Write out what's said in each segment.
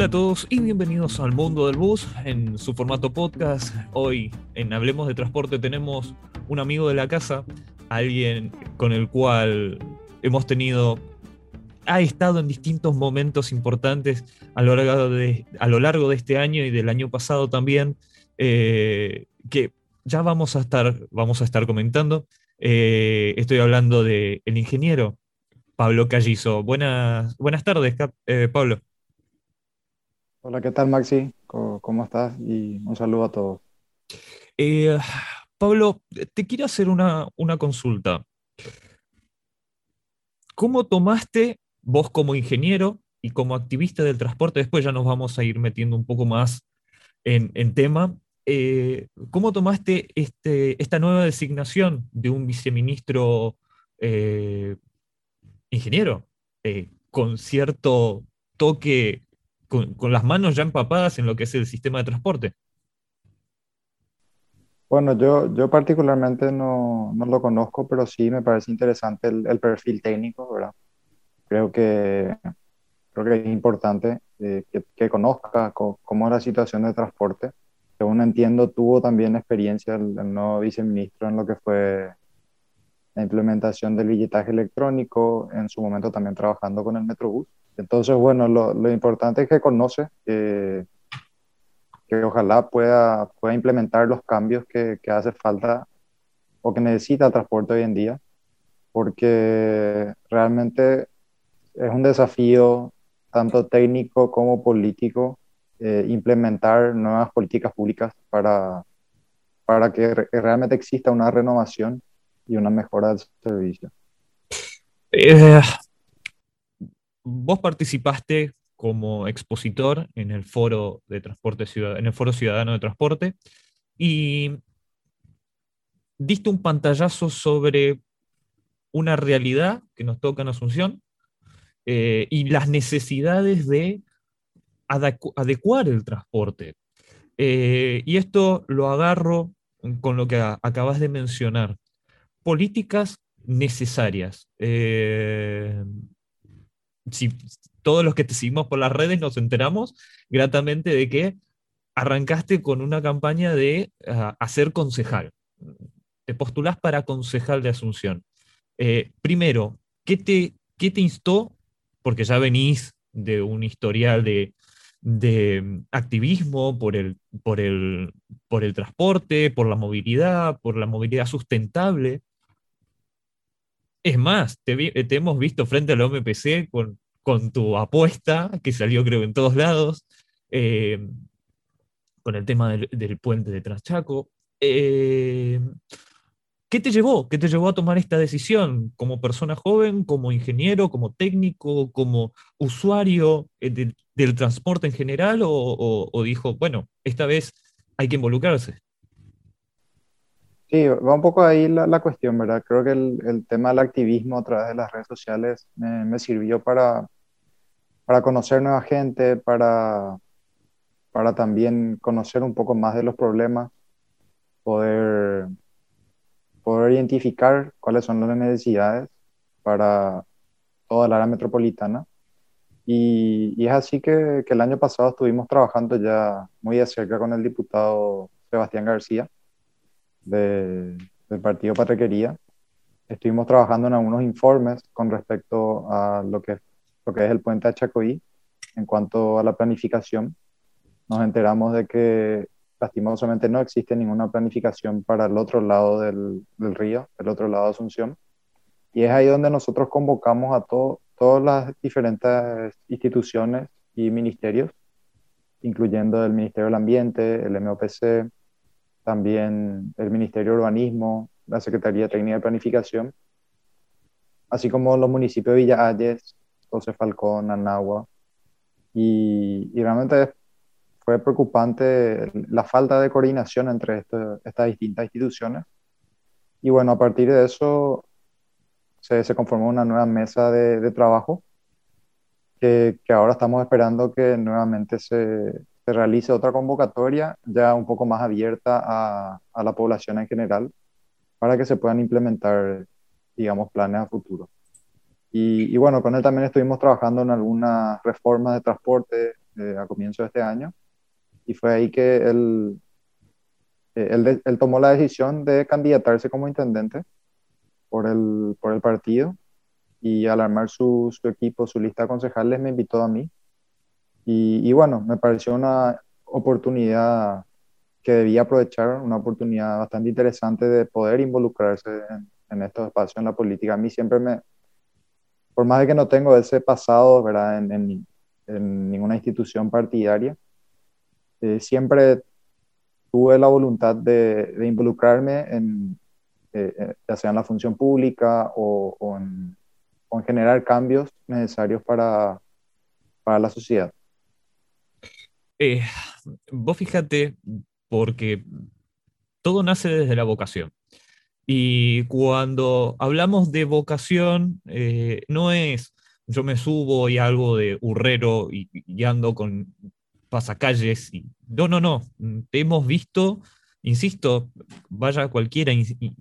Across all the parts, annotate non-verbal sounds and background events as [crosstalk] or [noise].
Hola a todos y bienvenidos al mundo del bus en su formato podcast. Hoy en Hablemos de Transporte tenemos un amigo de la casa, alguien con el cual hemos tenido, ha estado en distintos momentos importantes a lo largo de, a lo largo de este año y del año pasado también, eh, que ya vamos a estar, vamos a estar comentando. Eh, estoy hablando del el ingeniero Pablo Callizo. Buenas, buenas tardes, eh, Pablo. Hola, ¿qué tal Maxi? ¿Cómo, estás? Y un saludo a todos. Eh, Pablo, te quiero hacer una, consulta. ¿Cómo tomaste vos como ingeniero y como activista del transporte? Después ya nos vamos a ir metiendo un poco más en, tema. Eh, ¿Cómo tomaste este, esta nueva designación de un viceministro eh, ingeniero con cierto toque con, las manos ya empapadas en lo que es el sistema de transporte? Bueno, yo, yo particularmente no, no lo conozco, pero sí me parece interesante el, el perfil técnico, ¿verdad? Creo que, creo que es importante eh, que, que, conozca cómo es la situación de transporte. Según entiendo, tuvo también experiencia el, el nuevo viceministro en lo que fue la implementación del billetaje electrónico, en su momento también trabajando con el Metrobús. Entonces, bueno, lo, lo importante es que conoce, que ojalá pueda, pueda implementar los cambios que, que hace falta o que necesita el transporte hoy en día, porque realmente es un desafío tanto técnico como político eh, implementar nuevas políticas públicas para, para que, realmente exista una renovación y una mejora del servicio. Eh, vos participaste como expositor en el foro de transporte en el foro ciudadano de transporte y diste un pantallazo sobre una realidad que nos toca en Asunción eh, y las necesidades de adecuar el transporte. Eh, y esto lo agarro con lo que acabas de mencionar. Políticas necesarias. Eh, si todos los que te seguimos por las redes nos enteramos gratamente de que arrancaste con una campaña de uh, hacer concejal. Te postulás para concejal de Asunción. Eh, primero, ¿qué te, ¿qué te instó? Porque ya venís de un historial de, de mm, activismo por el, por, el, por el transporte, por la movilidad, por la movilidad sustentable. Es más, te, hemos visto frente al OMPC con, tu apuesta, que salió creo en todos lados, eh, con el tema del, puente de Transchaco. Eh, ¿Qué te llevó? ¿Qué te llevó a tomar esta decisión como persona joven, como ingeniero, como técnico, como usuario eh, del transporte en general? o dijo, bueno, esta vez hay que involucrarse? Sí, va un poco ahí la, la cuestión, ¿verdad? Creo que el, el, tema del activismo a través de las redes sociales me, me sirvió para, para conocer nueva gente, para, para también conocer un poco más de los problemas, poder, poder identificar cuáles son las necesidades para toda la área metropolitana. Y, y es así que, que, el año pasado estuvimos trabajando ya muy de cerca con el diputado Sebastián García de, del Partido Patrequería. Estuvimos trabajando en algunos informes con respecto a lo que, lo que es el puente de Chacoí en cuanto a la planificación. Nos enteramos de que lastimosamente no existe ninguna planificación para el otro lado del, río, el otro lado de Asunción. Y es ahí donde nosotros convocamos a todo, todas las diferentes instituciones y ministerios, incluyendo el Ministerio del Ambiente, el MOPC, también el Ministerio de Urbanismo, la Secretaría Técnica de Planificación, así como los municipios de Villa Ayes, José Falcón, Anagua. Y, y, realmente fue preocupante la falta de coordinación entre estas distintas instituciones. Y bueno, a partir de eso se, conformó una nueva mesa de, trabajo que, ahora estamos esperando que nuevamente se, se realice otra convocatoria ya un poco más abierta a, la población en general para que se puedan implementar, digamos, planes a futuro. Y, y, bueno, con él también estuvimos trabajando en algunas reformas de transporte, a comienzo de este año, y fue ahí que él, él, él, tomó la decisión de candidatarse como intendente por el, por el partido, y al armar su, su equipo, su lista de concejales, me invitó a mí. Y, y bueno, me pareció una oportunidad que debía aprovechar, una oportunidad bastante interesante de poder involucrarse en, en estos espacios en la política. A mí siempre me, por más de que no tengo ese pasado, ¿verdad? En, en, en ninguna institución partidaria, eh, siempre tuve la voluntad de, de involucrarme en, eh, eh, ya sea en la función pública o, o, en, o, en, generar cambios necesarios para, para la sociedad. Eh, vos fíjate, porque todo nace desde la vocación. Y cuando hablamos de vocación, eh, no es yo me subo y algo de hurrero y, ando con pasacalles. No, no, no. Te hemos visto, insisto, vaya cualquiera,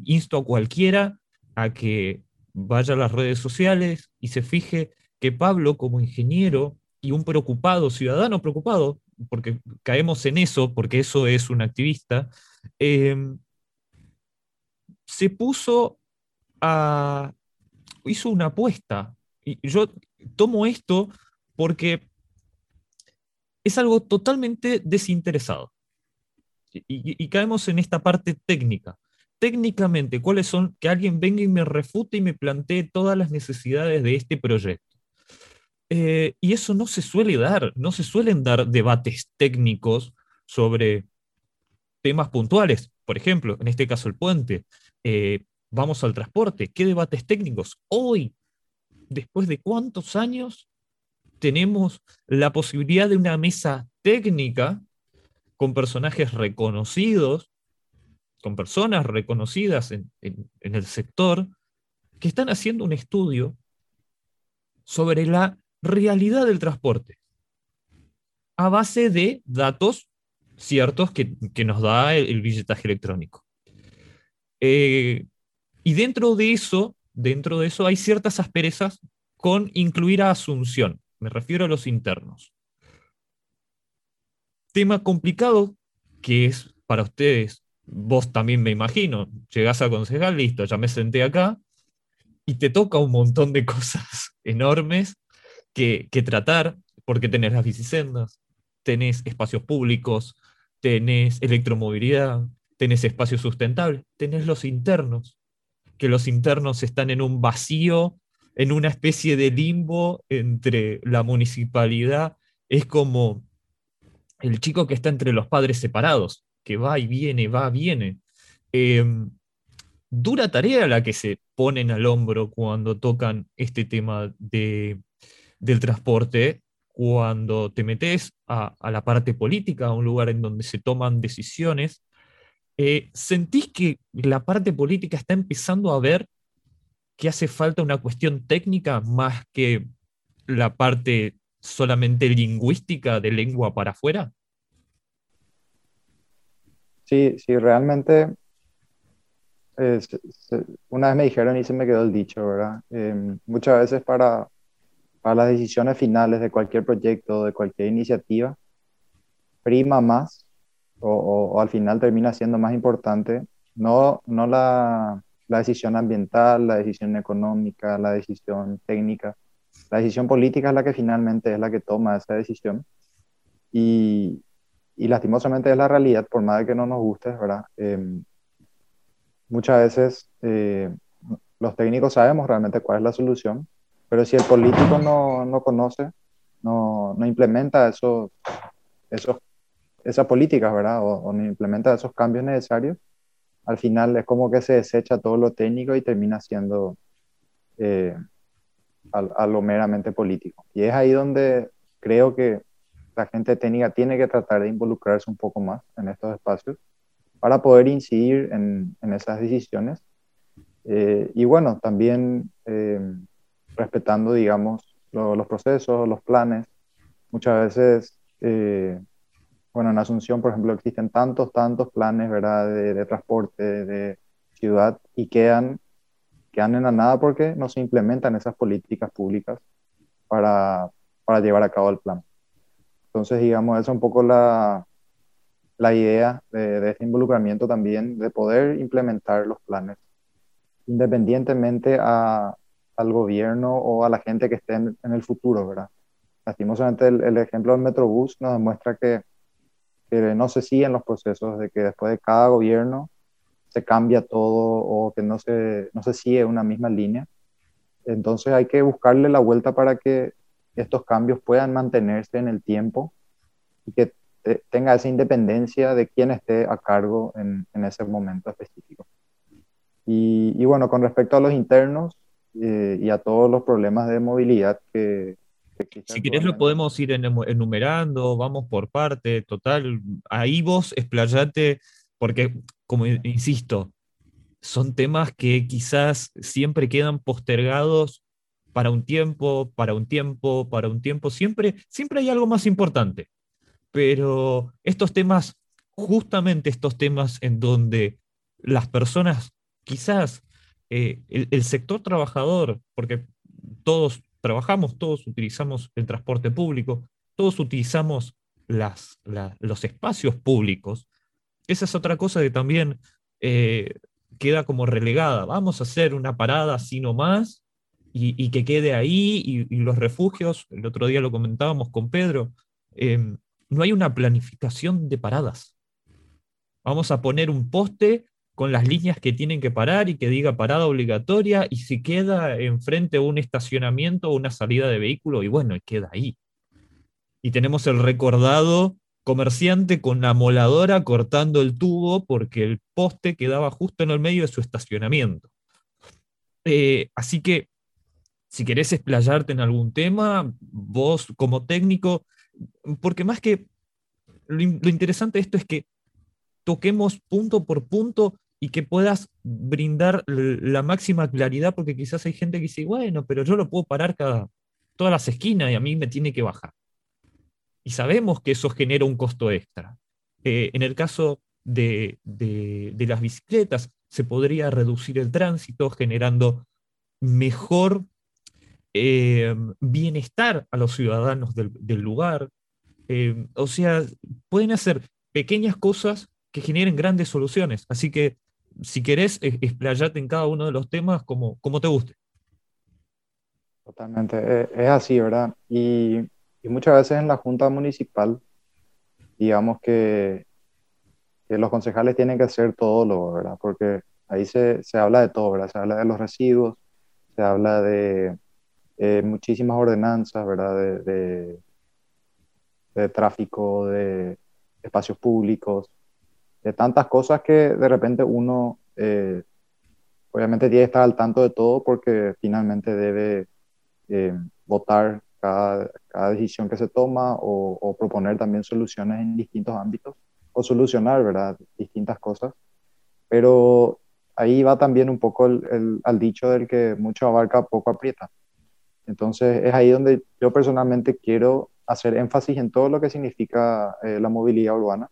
insto a cualquiera a que vaya a las redes sociales y se fije que Pablo, como ingeniero y un preocupado, ciudadano preocupado, porque caemos en eso, porque eso es un activista, eh, se puso a... hizo una apuesta. Y yo tomo esto porque es algo totalmente desinteresado. Y, caemos en esta parte técnica. Técnicamente, ¿cuáles son? Que alguien venga y me refute y me plantee todas las necesidades de este proyecto. Eh, y eso no se suele dar, no se suelen dar debates técnicos sobre temas puntuales. Por ejemplo, en este caso el puente. Eh, vamos al transporte. ¿Qué debates técnicos? Hoy, después de cuántos años, tenemos la posibilidad de una mesa técnica con personajes reconocidos, con personas reconocidas en, el sector, que están haciendo un estudio sobre la realidad del transporte a base de datos ciertos que, que nos da el, el, billetaje electrónico. Eh, y dentro de eso, dentro de eso hay ciertas asperezas con incluir a Asunción. Me refiero a los internos. Tema complicado que es para ustedes, vos también me imagino, llegás a concejal, listo, ya me senté acá, y te toca un montón de [laughs] cosas enormes que, tratar, porque tenés las bicisendas, tenés espacios públicos, tenés electromovilidad, tenés espacios sustentables, tenés los internos, que los internos están en un vacío, en una especie de limbo entre la municipalidad, es como el chico que está entre los padres separados, que va y viene, va, viene. Eh, dura tarea la que se ponen al hombro cuando tocan este tema de del transporte cuando te metes a, la parte política, a un lugar en donde se toman decisiones, eh, ¿sentís que la parte política está empezando a ver que hace falta una cuestión técnica más que la parte solamente lingüística de lengua para afuera? Sí, sí, realmente eh, una vez me dijeron y se me quedó el dicho, ¿verdad? Eh, muchas veces para, para las decisiones finales de cualquier proyecto, de cualquier iniciativa, prima más o, o, o al final termina siendo más importante no, no la, la, decisión ambiental, la decisión económica, la decisión técnica. La decisión política es la que finalmente es la que toma esa decisión. Y, y lastimosamente es la realidad, por más de que no nos guste, ¿verdad? Eh, muchas veces eh, los técnicos sabemos realmente cuál es la solución, pero si el político no, no conoce, no, no implementa esos, esos, esas políticas, ¿verdad? O, no implementa esos cambios necesarios, al final es como que se desecha todo lo técnico y termina siendo eh, a, a, lo meramente político. Y es ahí donde creo que la gente técnica tiene que tratar de involucrarse un poco más en estos espacios para poder incidir en, en esas decisiones. Eh, y bueno, también eh, respetando, digamos, lo, los procesos, los planes. Muchas veces, eh, bueno, en Asunción, por ejemplo, existen tantos, tantos planes, ¿verdad?, de, de transporte, de ciudad, y quedan, quedan en la nada porque no se implementan esas políticas públicas para, para llevar a cabo el plan. Entonces, digamos, esa es un poco la, la idea de, de, este involucramiento también, de poder implementar los planes, independientemente a, al gobierno o a la gente que esté en, en el futuro, ¿verdad? Lastimosamente el, el, ejemplo del Metrobús nos demuestra que, que no se siguen los procesos, de que después de cada gobierno se cambia todo o que no se, no se sigue una misma línea. Entonces hay que buscarle la vuelta para que estos cambios puedan mantenerse en el tiempo y que tenga esa independencia de quien esté a cargo en, en ese momento específico. Y, y, bueno, con respecto a los internos eh, y a todos los problemas de movilidad que... que si querés lo podemos ir enumerando, vamos por parte, total, ahí vos explayate, porque como insisto, son temas que quizás siempre quedan postergados para un tiempo, para un tiempo, para un tiempo, siempre, siempre hay algo más importante. Pero estos temas, justamente estos temas en donde las personas, quizás eh, el, sector trabajador, porque todos trabajamos, todos utilizamos el transporte público, todos utilizamos los espacios públicos, esa es otra cosa que también eh, queda como relegada. Vamos a hacer una parada así nomás y, y que quede ahí y, los refugios, el otro día lo comentábamos con Pedro, eh, no hay una planificación de paradas. Vamos a poner un poste con las líneas que tienen que parar y que diga parada obligatoria y si queda enfrente un estacionamiento o una salida de vehículo y bueno, queda ahí. Y tenemos el recordado comerciante con la moladora cortando el tubo porque el poste quedaba justo en el medio de su estacionamiento. Eh, así que, si querés explayarte en algún tema, vos como técnico, porque más que lo, lo interesante de esto es que toquemos punto por punto y que puedas brindar la máxima claridad, porque quizás hay gente que dice, bueno, pero yo lo puedo parar cada, todas las esquinas y a mí me tiene que bajar y sabemos que eso genera un costo extra. Eh, en el caso de, de, de, las bicicletas, se podría reducir el tránsito generando mejor eh, bienestar a los ciudadanos del, del lugar. Eh, o sea, pueden hacer pequeñas cosas que generen grandes soluciones. Así que, si querés, explayate en cada uno de los temas como, como te guste. Totalmente, es así, ¿verdad? Y muchas veces en la Junta Municipal, digamos que, los concejales tienen que hacer todo lo, ¿verdad? Porque ahí se, se, habla de todo, ¿verdad? Se habla de los residuos, se habla de eh, muchísimas ordenanzas, ¿verdad? De, de, tráfico, de espacios públicos, de tantas cosas que de repente uno eh, obviamente tiene que estar al tanto de todo porque finalmente debe eh, votar cada, cada decisión que se toma o, proponer también soluciones en distintos ámbitos o solucionar, ¿verdad? Distintas cosas. Pero ahí va también un poco el, el, al dicho del que mucho abarca, poco aprieta. Entonces es ahí donde yo personalmente quiero hacer énfasis en todo lo que significa eh, la movilidad urbana.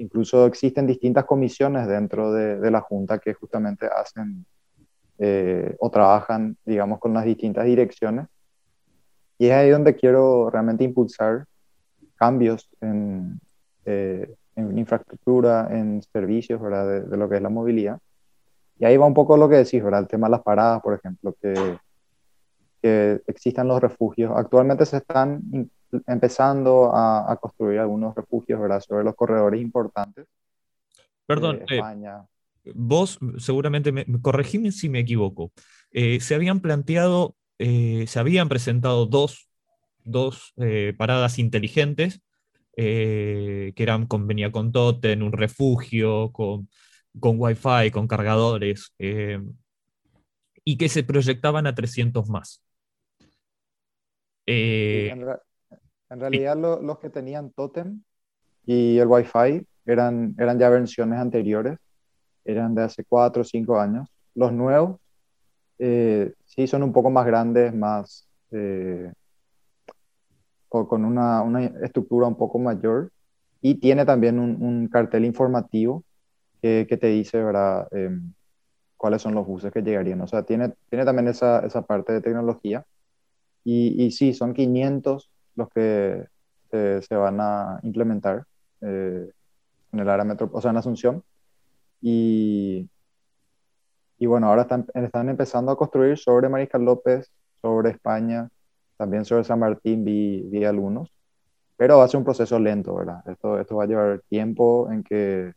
Incluso existen distintas comisiones dentro de, la Junta que justamente hacen eh, o trabajan, digamos, con las distintas direcciones y es ahí donde quiero realmente impulsar cambios en, eh, infraestructura, en servicios, ¿verdad? De, de, lo que es la movilidad. Y ahí va un poco lo que decís, ¿verdad? El tema de las paradas, por ejemplo, que, que existan los refugios. Actualmente se están empezando a, a, construir algunos refugios, ¿verdad? Sobre los corredores importantes. Perdón, eh, España. Eh, vos seguramente, me, corregime si me equivoco, eh, se habían planteado eh, se habían presentado dos, dos paradas inteligentes que eran con venía con Totem, un refugio, con, con Wi-Fi, con cargadores, y que se proyectaban a 300 más. Eh, en, en, realidad, lo, los que tenían Totem y el Wi-Fi eran, eran ya versiones anteriores, eran de hace 4 o 5 años. Los nuevos eh, sí son un poco más grandes, más eh, con una, una, estructura un poco mayor y tiene también un, un cartel informativo que, que, te dice ¿verdad? Eh, cuáles son los buses que llegarían. O sea, tiene, tiene también esa, esa parte de tecnología. Y, y sí, son 500 los que se van a implementar en el área metro, o sea, en Asunción. Y, y bueno, ahora están, están empezando a construir sobre Mariscal López, sobre España, también sobre San Martín vi, vi algunos, pero va a ser un proceso lento, ¿verdad? Esto, esto va a llevar tiempo en que,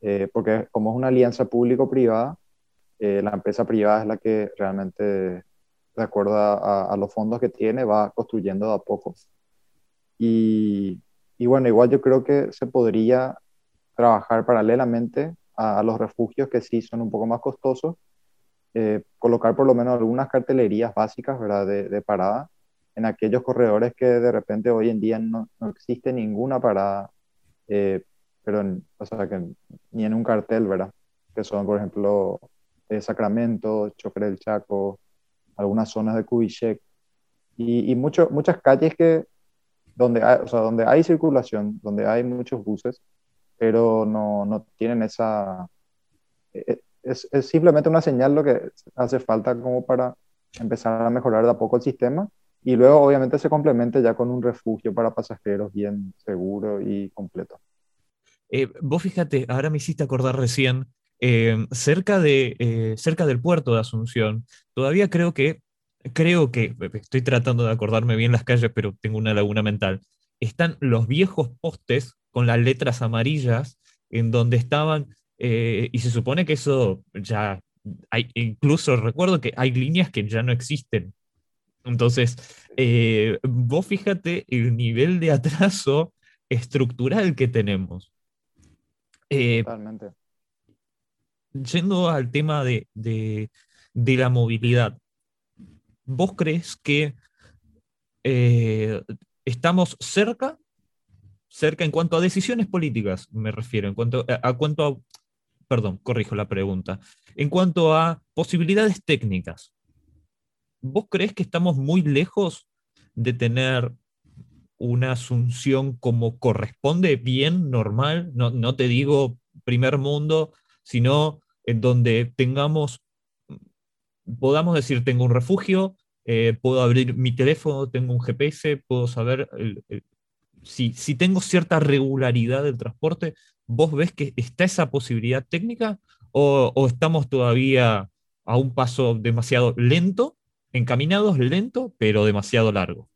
eh, porque como es una alianza público-privada, eh, la empresa privada es la que realmente, de acuerdo a, los fondos que tiene, va construyendo de a poco. Y, y bueno, igual yo creo que se podría trabajar paralelamente a, los refugios que sí son un poco más costosos, eh, colocar por lo menos algunas cartelerías básicas ¿verdad? De, de, parada en aquellos corredores que de repente hoy en día no, no existe ninguna parada, eh, pero o sea, que ni en un cartel, ¿verdad? Que son, por ejemplo, eh, Sacramento, Chofer del Chaco, algunas zonas de Cubichec y, y mucho, muchas calles que donde hay, o sea, donde hay circulación, donde hay muchos buses, pero no, no tienen esa... E, e, es, es, simplemente una señal lo que hace falta como para empezar a mejorar de a poco el sistema y luego obviamente se complemente ya con un refugio para pasajeros bien seguro y completo. Eh, vos fíjate, ahora me hiciste acordar recién, eh, cerca, de, eh, cerca del puerto de Asunción, todavía creo que, creo que, estoy tratando de acordarme bien las calles, pero tengo una laguna mental, están los viejos postes con las letras amarillas en donde estaban, eh, y se supone que eso ya, hay, incluso recuerdo que hay líneas que ya no existen. Entonces, eh, vos fíjate el nivel de atraso estructural que tenemos. Eh, Totalmente. Yendo al tema de, de, de, la movilidad, ¿vos crees que estamos cerca cerca en cuanto a decisiones políticas, me refiero, en cuanto a, cuanto a, perdón, corrijo la pregunta, en cuanto a posibilidades técnicas. ¿Vos crees que estamos muy lejos de tener una asunción como corresponde, bien, normal? No, no te digo primer mundo, sino en donde tengamos, podamos decir, tengo un refugio, eh, puedo abrir mi teléfono, tengo un GPS, puedo saber el, si, tengo cierta regularidad del transporte, ¿vos ves que está esa posibilidad técnica o, estamos todavía a un paso demasiado lento, encaminados lento, pero demasiado largo?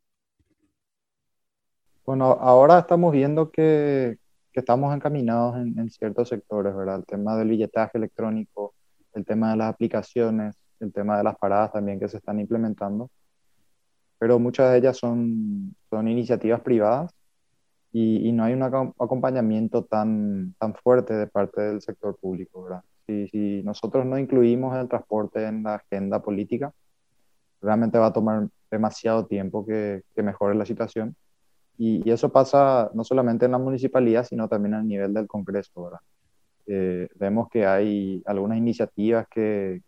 Bueno, ahora estamos viendo que, estamos encaminados en, en, ciertos sectores, ¿verdad? El tema del billetaje electrónico, el tema de las aplicaciones, el tema de las paradas también que se están implementando, pero muchas de ellas son, son iniciativas privadas y, no hay un acompañamiento tan, tan fuerte de parte del sector público, ¿verdad? Si, si nosotros no incluimos el transporte en la agenda política, realmente va a tomar demasiado tiempo que, que mejore la situación. Y, y, eso pasa no solamente en la municipalidad, sino también a nivel del Congreso, ¿verdad? Eh, vemos que hay algunas iniciativas que,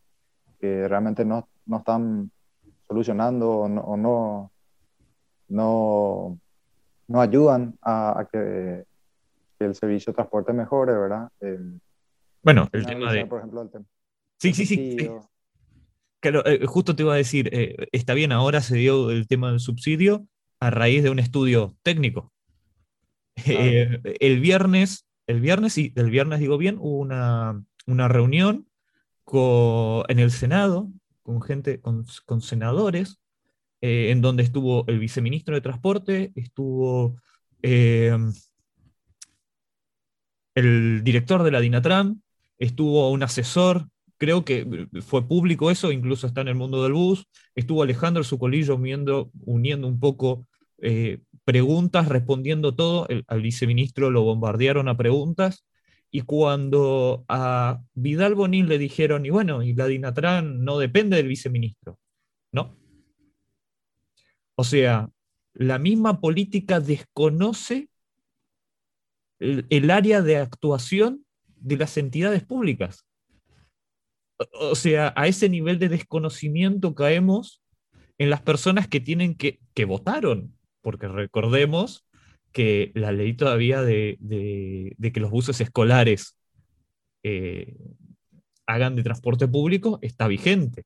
que realmente no, no, están solucionando o no, o no, no no ayudan a, que, el servicio de transporte mejore, ¿verdad? bueno, el tema de... Por ejemplo, el tema. Sí, sí, sí. Claro, eh, justo te iba a decir, eh, está bien, ahora se dio el tema del subsidio a raíz de un estudio técnico. Eh, el viernes, el viernes, sí, el viernes digo bien, hubo una, una reunión con, en el Senado con gente, con, con senadores eh, en donde estuvo el viceministro de Transporte, estuvo eh, el director de la DINATRAN, estuvo un asesor, creo que fue público eso, incluso está en el mundo del bus, estuvo Alejandro Sucolillo uniendo, uniendo un poco eh, preguntas, respondiendo todo, al viceministro lo bombardearon a preguntas, y cuando a Vidal Bonil le dijeron, y bueno, y la DINATRAN no depende del viceministro, ¿no? O sea, la misma política desconoce el, área de actuación de las entidades públicas. O sea, a ese nivel de desconocimiento caemos en las personas que tienen que, que votaron, porque recordemos que la ley todavía de, que los buses escolares eh, hagan de transporte público está vigente.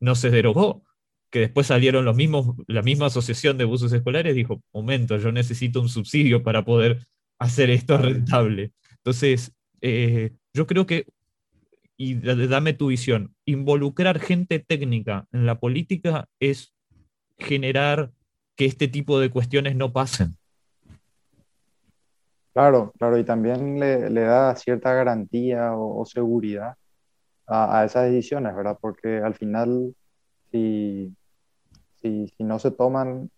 No se derogó. que después salieron los mismos, la misma asociación de buses escolares, dijo, momento, yo necesito un subsidio para poder hacer esto rentable. Entonces, eh, yo creo que, y dame tu visión, involucrar gente técnica en la política es generar que este tipo de cuestiones no pasen. Claro, claro, y también le, da cierta garantía o, seguridad a, esas decisiones, ¿verdad? Porque al final, si, si, no se toman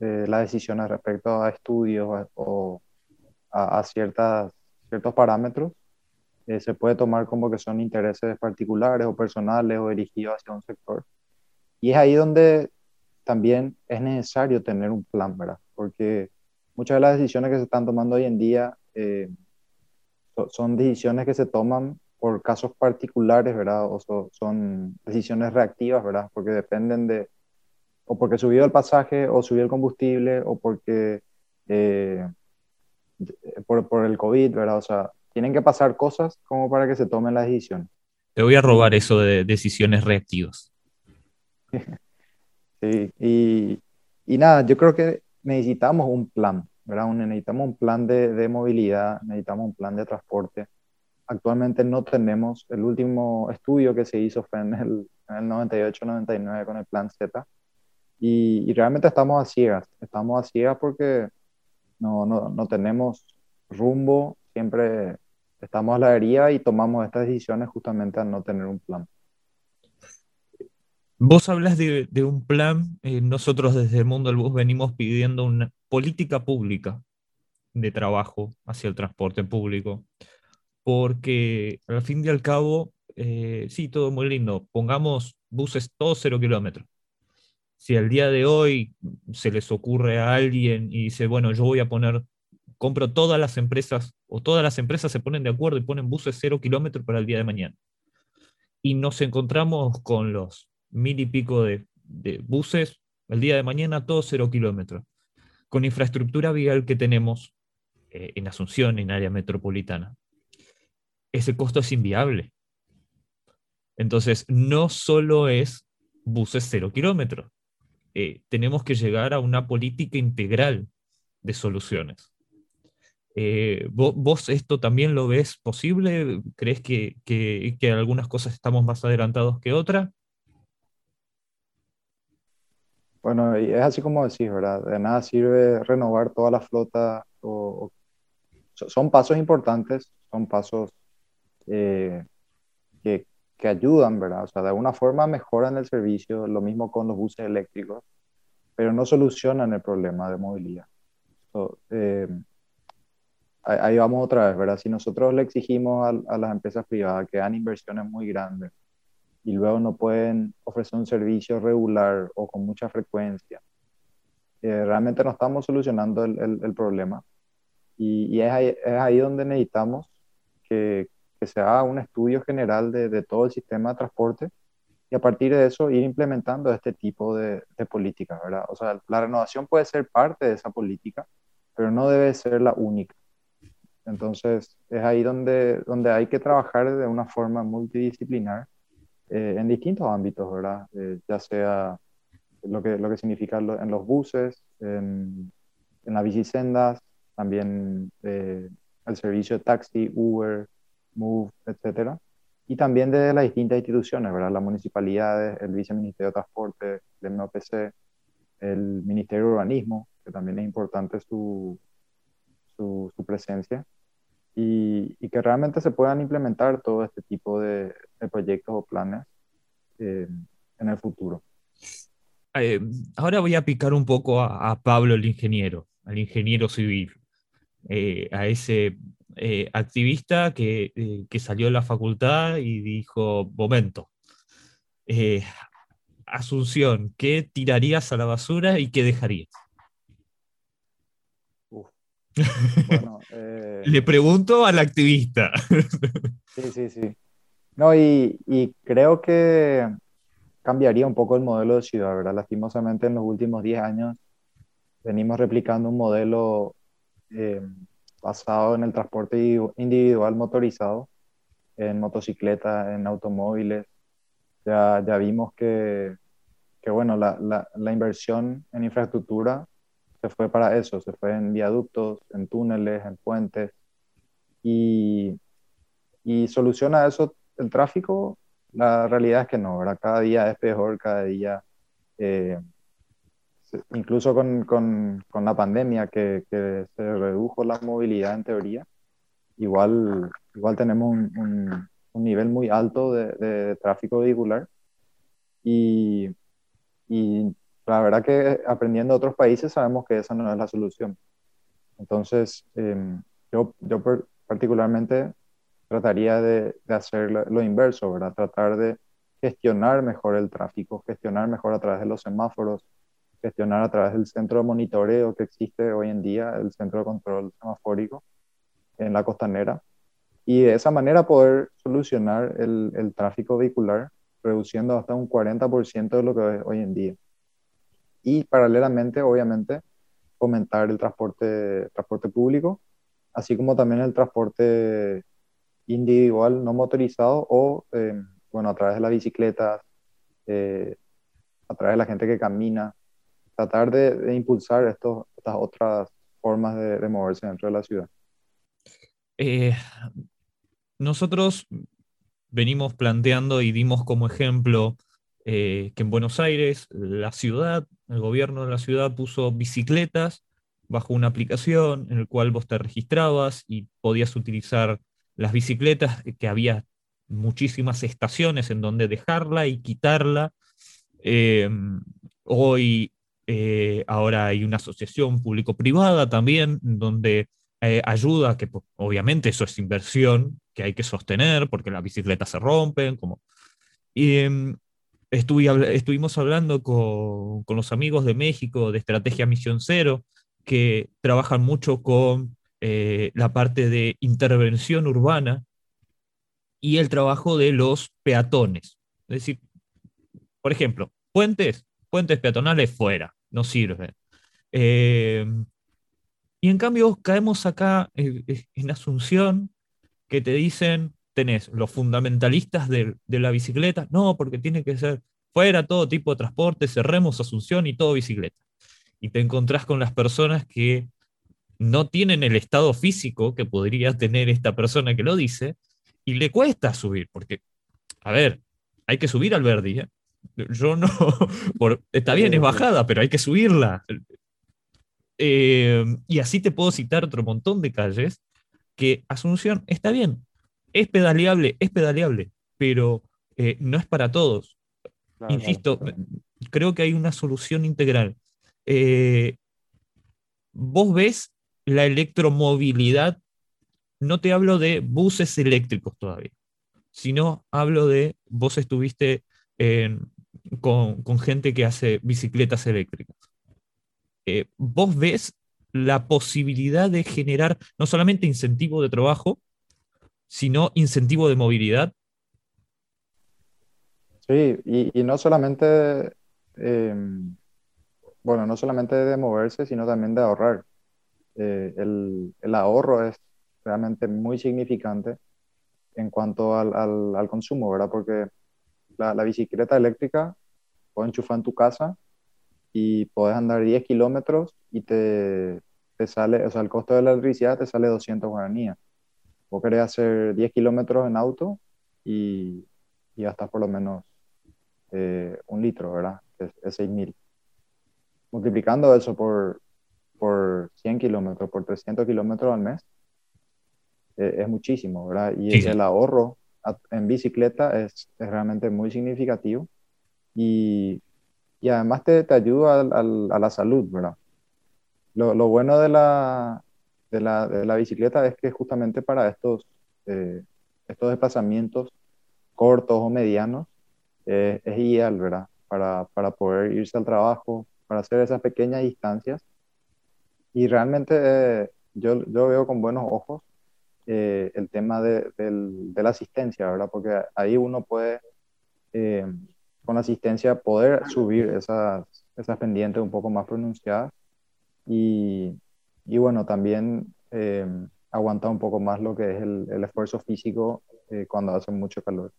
eh, las decisiones respecto a estudios o a, ciertas, ciertos parámetros, eh, se puede tomar como que son intereses particulares o personales o dirigidos hacia un sector. Y es ahí donde también es necesario tener un plan, ¿verdad? Porque muchas de las decisiones que se están tomando hoy en día eh, son decisiones que se toman por casos particulares, ¿verdad? O son decisiones reactivas, ¿verdad? Porque dependen de, o porque subió el pasaje, o subió el combustible, o porque, eh, por, por, el COVID, ¿verdad? O sea, tienen que pasar cosas como para que se tomen las decisiones. Te voy a robar eso de decisiones reactivas. [laughs] sí, y, y nada, yo creo que necesitamos un plan, ¿verdad? necesitamos un plan de, de, movilidad, necesitamos un plan de transporte. Actualmente no tenemos, el último estudio que se hizo fue en el, en el 98-99 con el plan Z, y, y, realmente estamos a ciegas, estamos a ciegas porque no, no, no tenemos rumbo, siempre estamos a la deriva y tomamos estas decisiones justamente al no tener un plan. Vos hablas de, un plan, eh, nosotros desde el mundo del bus venimos pidiendo una política pública de trabajo hacia el transporte público, porque al fin y al cabo, eh, sí, todo muy lindo, pongamos buses todos cero kilómetros. Si al día de hoy se les ocurre a alguien y dice, bueno, yo voy a poner, compro todas las empresas, o todas las empresas se ponen de acuerdo y ponen buses cero kilómetros para el día de mañana. Y nos encontramos con los mil y pico de, buses, el día de mañana todos cero kilómetros. Con infraestructura vial que tenemos eh, en Asunción, en área metropolitana, ese costo es inviable. Entonces, no solo es buses cero kilómetros, eh, tenemos que llegar a una política integral de soluciones. Eh, ¿vos, esto también lo ves posible? ¿Crees que, que, que algunas cosas estamos más adelantados que otras? Bueno, y es así como decís, ¿verdad? De nada sirve renovar toda la flota. O, son pasos importantes, son pasos eh, que, que, ayudan, ¿verdad? O sea, de alguna forma mejoran el servicio, lo mismo con los buses eléctricos, pero no solucionan el problema de movilidad. Eh, ahí vamos otra vez, ¿verdad? Si nosotros le exigimos a, a las empresas privadas que hagan inversiones muy grandes, y luego no pueden ofrecer un servicio regular o con mucha frecuencia. Eh, realmente no estamos solucionando el, el, problema. Y, y es, ahí, es, ahí, donde necesitamos que, que se haga un estudio general de, de, todo el sistema de transporte y a partir de eso ir implementando este tipo de, de políticas, ¿verdad? O sea, la renovación puede ser parte de esa política, pero no debe ser la única. Entonces, es ahí donde, donde hay que trabajar de una forma multidisciplinar eh, en distintos ámbitos, ¿verdad? Eh, ya sea lo que, lo que significa en los buses, en, en las bicisendas, también eh, el servicio de taxi, Uber, Move, etcétera. Y también de las distintas instituciones, ¿verdad? Las municipalidades, el Viceministerio de Transporte, el MOPC, el Ministerio de Urbanismo, que también es importante su, su, su presencia y, que realmente se puedan implementar todo este tipo de, de proyectos o planes eh, en el futuro. Eh, ahora voy a picar un poco a, Pablo el ingeniero, al ingeniero civil, eh, a ese activista que, que, salió de la facultad y dijo, momento, Asunción, ¿qué tirarías a la basura y qué dejarías? Eh, Le pregunto al activista. sí, sí, sí. No, y, y, creo que cambiaría un poco el modelo de ciudad, ¿verdad? Lastimosamente en los últimos 10 años venimos replicando un modelo eh, basado en el transporte individual motorizado, en motocicletas, en automóviles. Ya, ya vimos que que bueno, la, la, la, inversión en infraestructura se fue para eso, se fue en viaductos, en túneles, en puentes, y, y soluciona eso el tráfico. La realidad es que no, ¿verdad? Cada día es peor, cada día, eh, incluso con, con, con, la pandemia que, que, se redujo la movilidad en teoría, igual, igual tenemos un, un, un nivel muy alto de, de tráfico vehicular. Y, y la verdad que aprendiendo de otros países sabemos que esa no es la solución. Entonces, eh, yo, yo particularmente trataría de, de hacer lo, inverso, ¿verdad? Tratar de gestionar mejor el tráfico, gestionar mejor a través de los semáforos, gestionar a través del centro de monitoreo que existe hoy en día, el centro de control semafórico en la costanera, y de esa manera poder solucionar el, el tráfico vehicular, reduciendo hasta un 40% de lo que es hoy en día y paralelamente, obviamente, fomentar el transporte, transporte público, así como también el transporte individual no motorizado o, eh, bueno, a través de las bicicletas, eh, a través de la gente que camina, tratar de, impulsar estas otras formas de, moverse dentro de la ciudad. Eh, nosotros venimos planteando y dimos como ejemplo que en Buenos Aires la ciudad el gobierno de la ciudad puso bicicletas bajo una aplicación en el cual vos te registrabas y podías utilizar las bicicletas, que había muchísimas estaciones en donde dejarla y quitarla. Em, hoy, eh, ahora hay una asociación público-privada también, donde eh, ayuda, que obviamente eso es inversión que hay que sostener, porque las bicicletas se rompen, como... Y, em, estuvimos hablando con, los amigos de México de Estrategia Misión Cero, que trabajan mucho con eh, la parte de intervención urbana y el trabajo de los peatones. Es decir, por ejemplo, puentes, puentes peatonales fuera, no sirven. Eh, y en cambio caemos acá eh, en Asunción que te dicen, tenés los fundamentalistas de, la bicicleta, no, porque tiene que ser fuera todo tipo de transporte, cerremos Asunción y todo bicicleta. Y te encontrás con las personas que no tienen el estado físico que podría tener esta persona que lo dice, y le cuesta subir, porque, a ver, hay que subir al Verdi. ¿eh? Yo no, [laughs] está bien, es bajada, pero hay que subirla. Eh, y así te puedo citar otro montón de calles que Asunción está bien, es pedaleable, es pedaleable, pero eh, no es para todos. Insisto, creo que hay una solución integral. Eh, vos ves la electromovilidad, no te hablo de buses eléctricos todavía, sino hablo de, vos estuviste con, gente que hace bicicletas eléctricas. Eh, vos ves la posibilidad de generar no solamente incentivo de trabajo, sino incentivo de movilidad. Sí, y, no solamente, em, bueno, no solamente de moverse, sino también de ahorrar. Eh, el, el, ahorro es realmente muy significante en cuanto al, al, consumo, ¿verdad? Porque la, bicicleta eléctrica puedes enchufar en tu casa y puedes andar 10 kilómetros y te, te, sale, o sea, el costo de la electricidad te sale 200 guaraníes. Vos querés hacer 10 kilómetros en auto y, y gastas por lo menos eh, un litro, ¿verdad? Es, es 6.000. Multiplicando eso por, por 100 kilómetros, por 300 kilómetros al mes, eh, es muchísimo, ¿verdad? Y el ahorro en bicicleta es, es, realmente muy significativo y, y además te, te ayuda al, a la salud, ¿verdad? Lo, lo bueno de la, de la, de la bicicleta es que justamente para estos, eh, estos desplazamientos cortos o medianos eh, es ideal, ¿verdad? Para, para, poder irse al trabajo, para hacer esas pequeñas distancias. Y realmente eh, yo, yo, veo con buenos ojos el tema de, de, la asistencia, ¿verdad? Porque ahí uno puede, con asistencia, poder subir esas, esas pendientes un poco más pronunciadas y, y bueno, también eh, un poco más lo que es el, el esfuerzo físico eh, cuando hace mucho calor.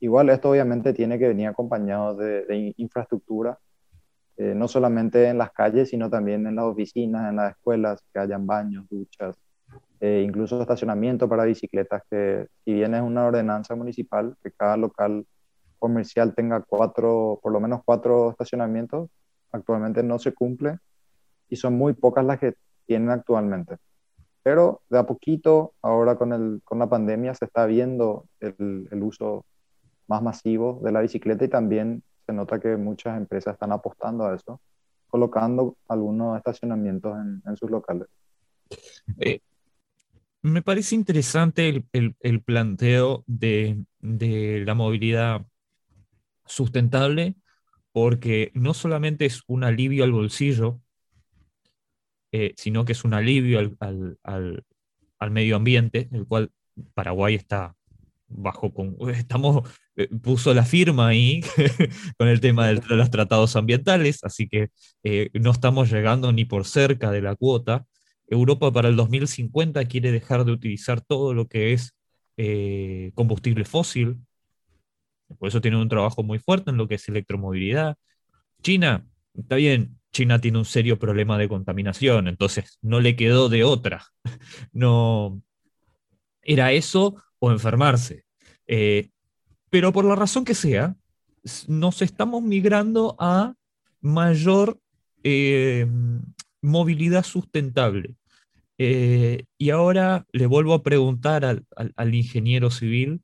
igual esto obviamente tiene que venir acompañado de, infraestructura, eh, no solamente en las calles, sino también en las oficinas, en las escuelas, que hayan baños, duchas, eh, incluso estacionamiento para bicicletas, que si bien es una ordenanza municipal, que cada local comercial tenga cuatro, por lo menos cuatro estacionamientos, actualmente no se cumple y son muy pocas las que tienen actualmente. Pero de a poquito, ahora con, el, con la pandemia, se está viendo el, el uso más masivo de la bicicleta y también se nota que muchas empresas están apostando a eso, colocando algunos estacionamientos en, en sus locales. Eh, me parece interesante el, el, el planteo de, de, la movilidad sustentable porque no solamente es un alivio al bolsillo, eh, sino que es un alivio al, al, al, medio ambiente, el cual Paraguay está bajo, con, [laughs] estamos, eh, puso la firma ahí [laughs] con el tema de los tratados ambientales, así que eh, no estamos llegando ni por cerca de la cuota. Europa para el 2050 quiere dejar de utilizar todo lo que es combustible fósil, por eso tiene un trabajo muy fuerte en lo que es electromovilidad. China, está bien, China tiene un serio problema de contaminación, entonces no le quedó de otra. [laughs] No era eso o enfermarse. Eh, pero por la razón que sea, nos estamos migrando a mayor eh, movilidad sustentable. Eh, y ahora le vuelvo a preguntar al, al ingeniero civil,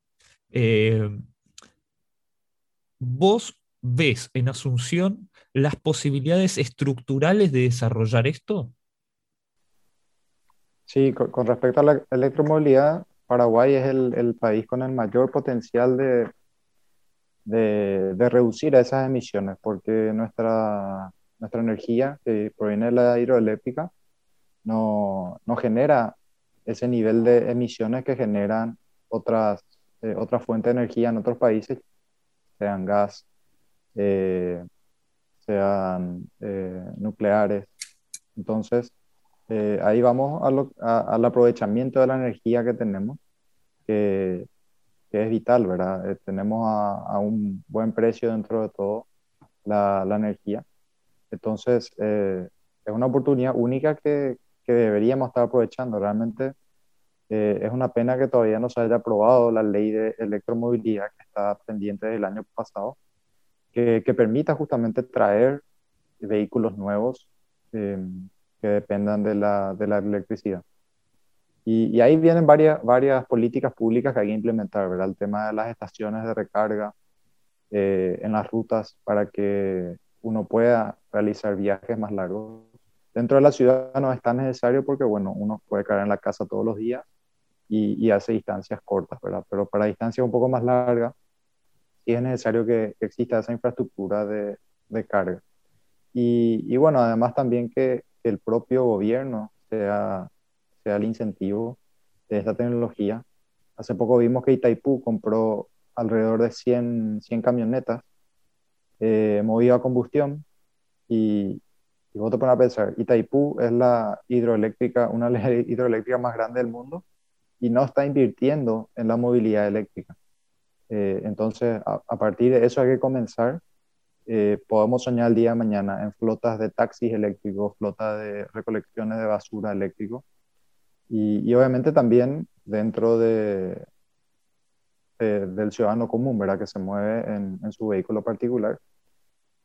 ¿Vos ves en Asunción las posibilidades estructurales de desarrollar esto? Sí, con, respecto a la electromovilidad, Paraguay es el, país con el mayor potencial de, de, reducir esas emisiones, porque nuestra, nuestra energía que proviene de la hidroeléctrica no, no genera ese nivel de emisiones que generan otras, eh, otras fuentes de energía en otros países sean gas, eh, sean eh, nucleares. Entonces, eh, ahí vamos al aprovechamiento de la energía que tenemos, que, es vital, ¿verdad? tenemos a, un buen precio dentro de todo la, la energía. Entonces, es una oportunidad única que, que deberíamos estar aprovechando. Realmente eh, es una pena que todavía no se haya aprobado la ley de electromovilidad que está pendiente del año pasado, que, que permita justamente traer vehículos nuevos eh, que dependan de la, de la electricidad. Y, y, ahí vienen varias, varias políticas públicas que hay que implementar, ¿verdad? El tema de las estaciones de recarga eh, en las rutas para que uno pueda realizar viajes más largos. Dentro de la ciudad no es tan necesario porque, bueno, uno puede caer en la casa todos los días y, hace distancias cortas, ¿verdad? Pero para distancias un poco más largas, sí es necesario que, exista esa infraestructura de, de carga. Y, y, bueno, además también que, el propio gobierno sea, sea el incentivo de esta tecnología. Hace poco vimos que Itaipú compró alrededor de 100, 100 camionetas eh, movidas a combustión y, y vos te pones a pensar, Itaipú es la hidroeléctrica, una [laughs] hidroeléctricas más grande del mundo y no está invirtiendo en la movilidad eléctrica. Eh, entonces, a, partir de eso hay que comenzar. Eh, podemos soñar el día de mañana en flotas de taxis eléctricos, flotas de recolecciones de basura eléctrico y, obviamente también dentro de, del ciudadano común, ¿verdad? Que se mueve en, en su vehículo particular.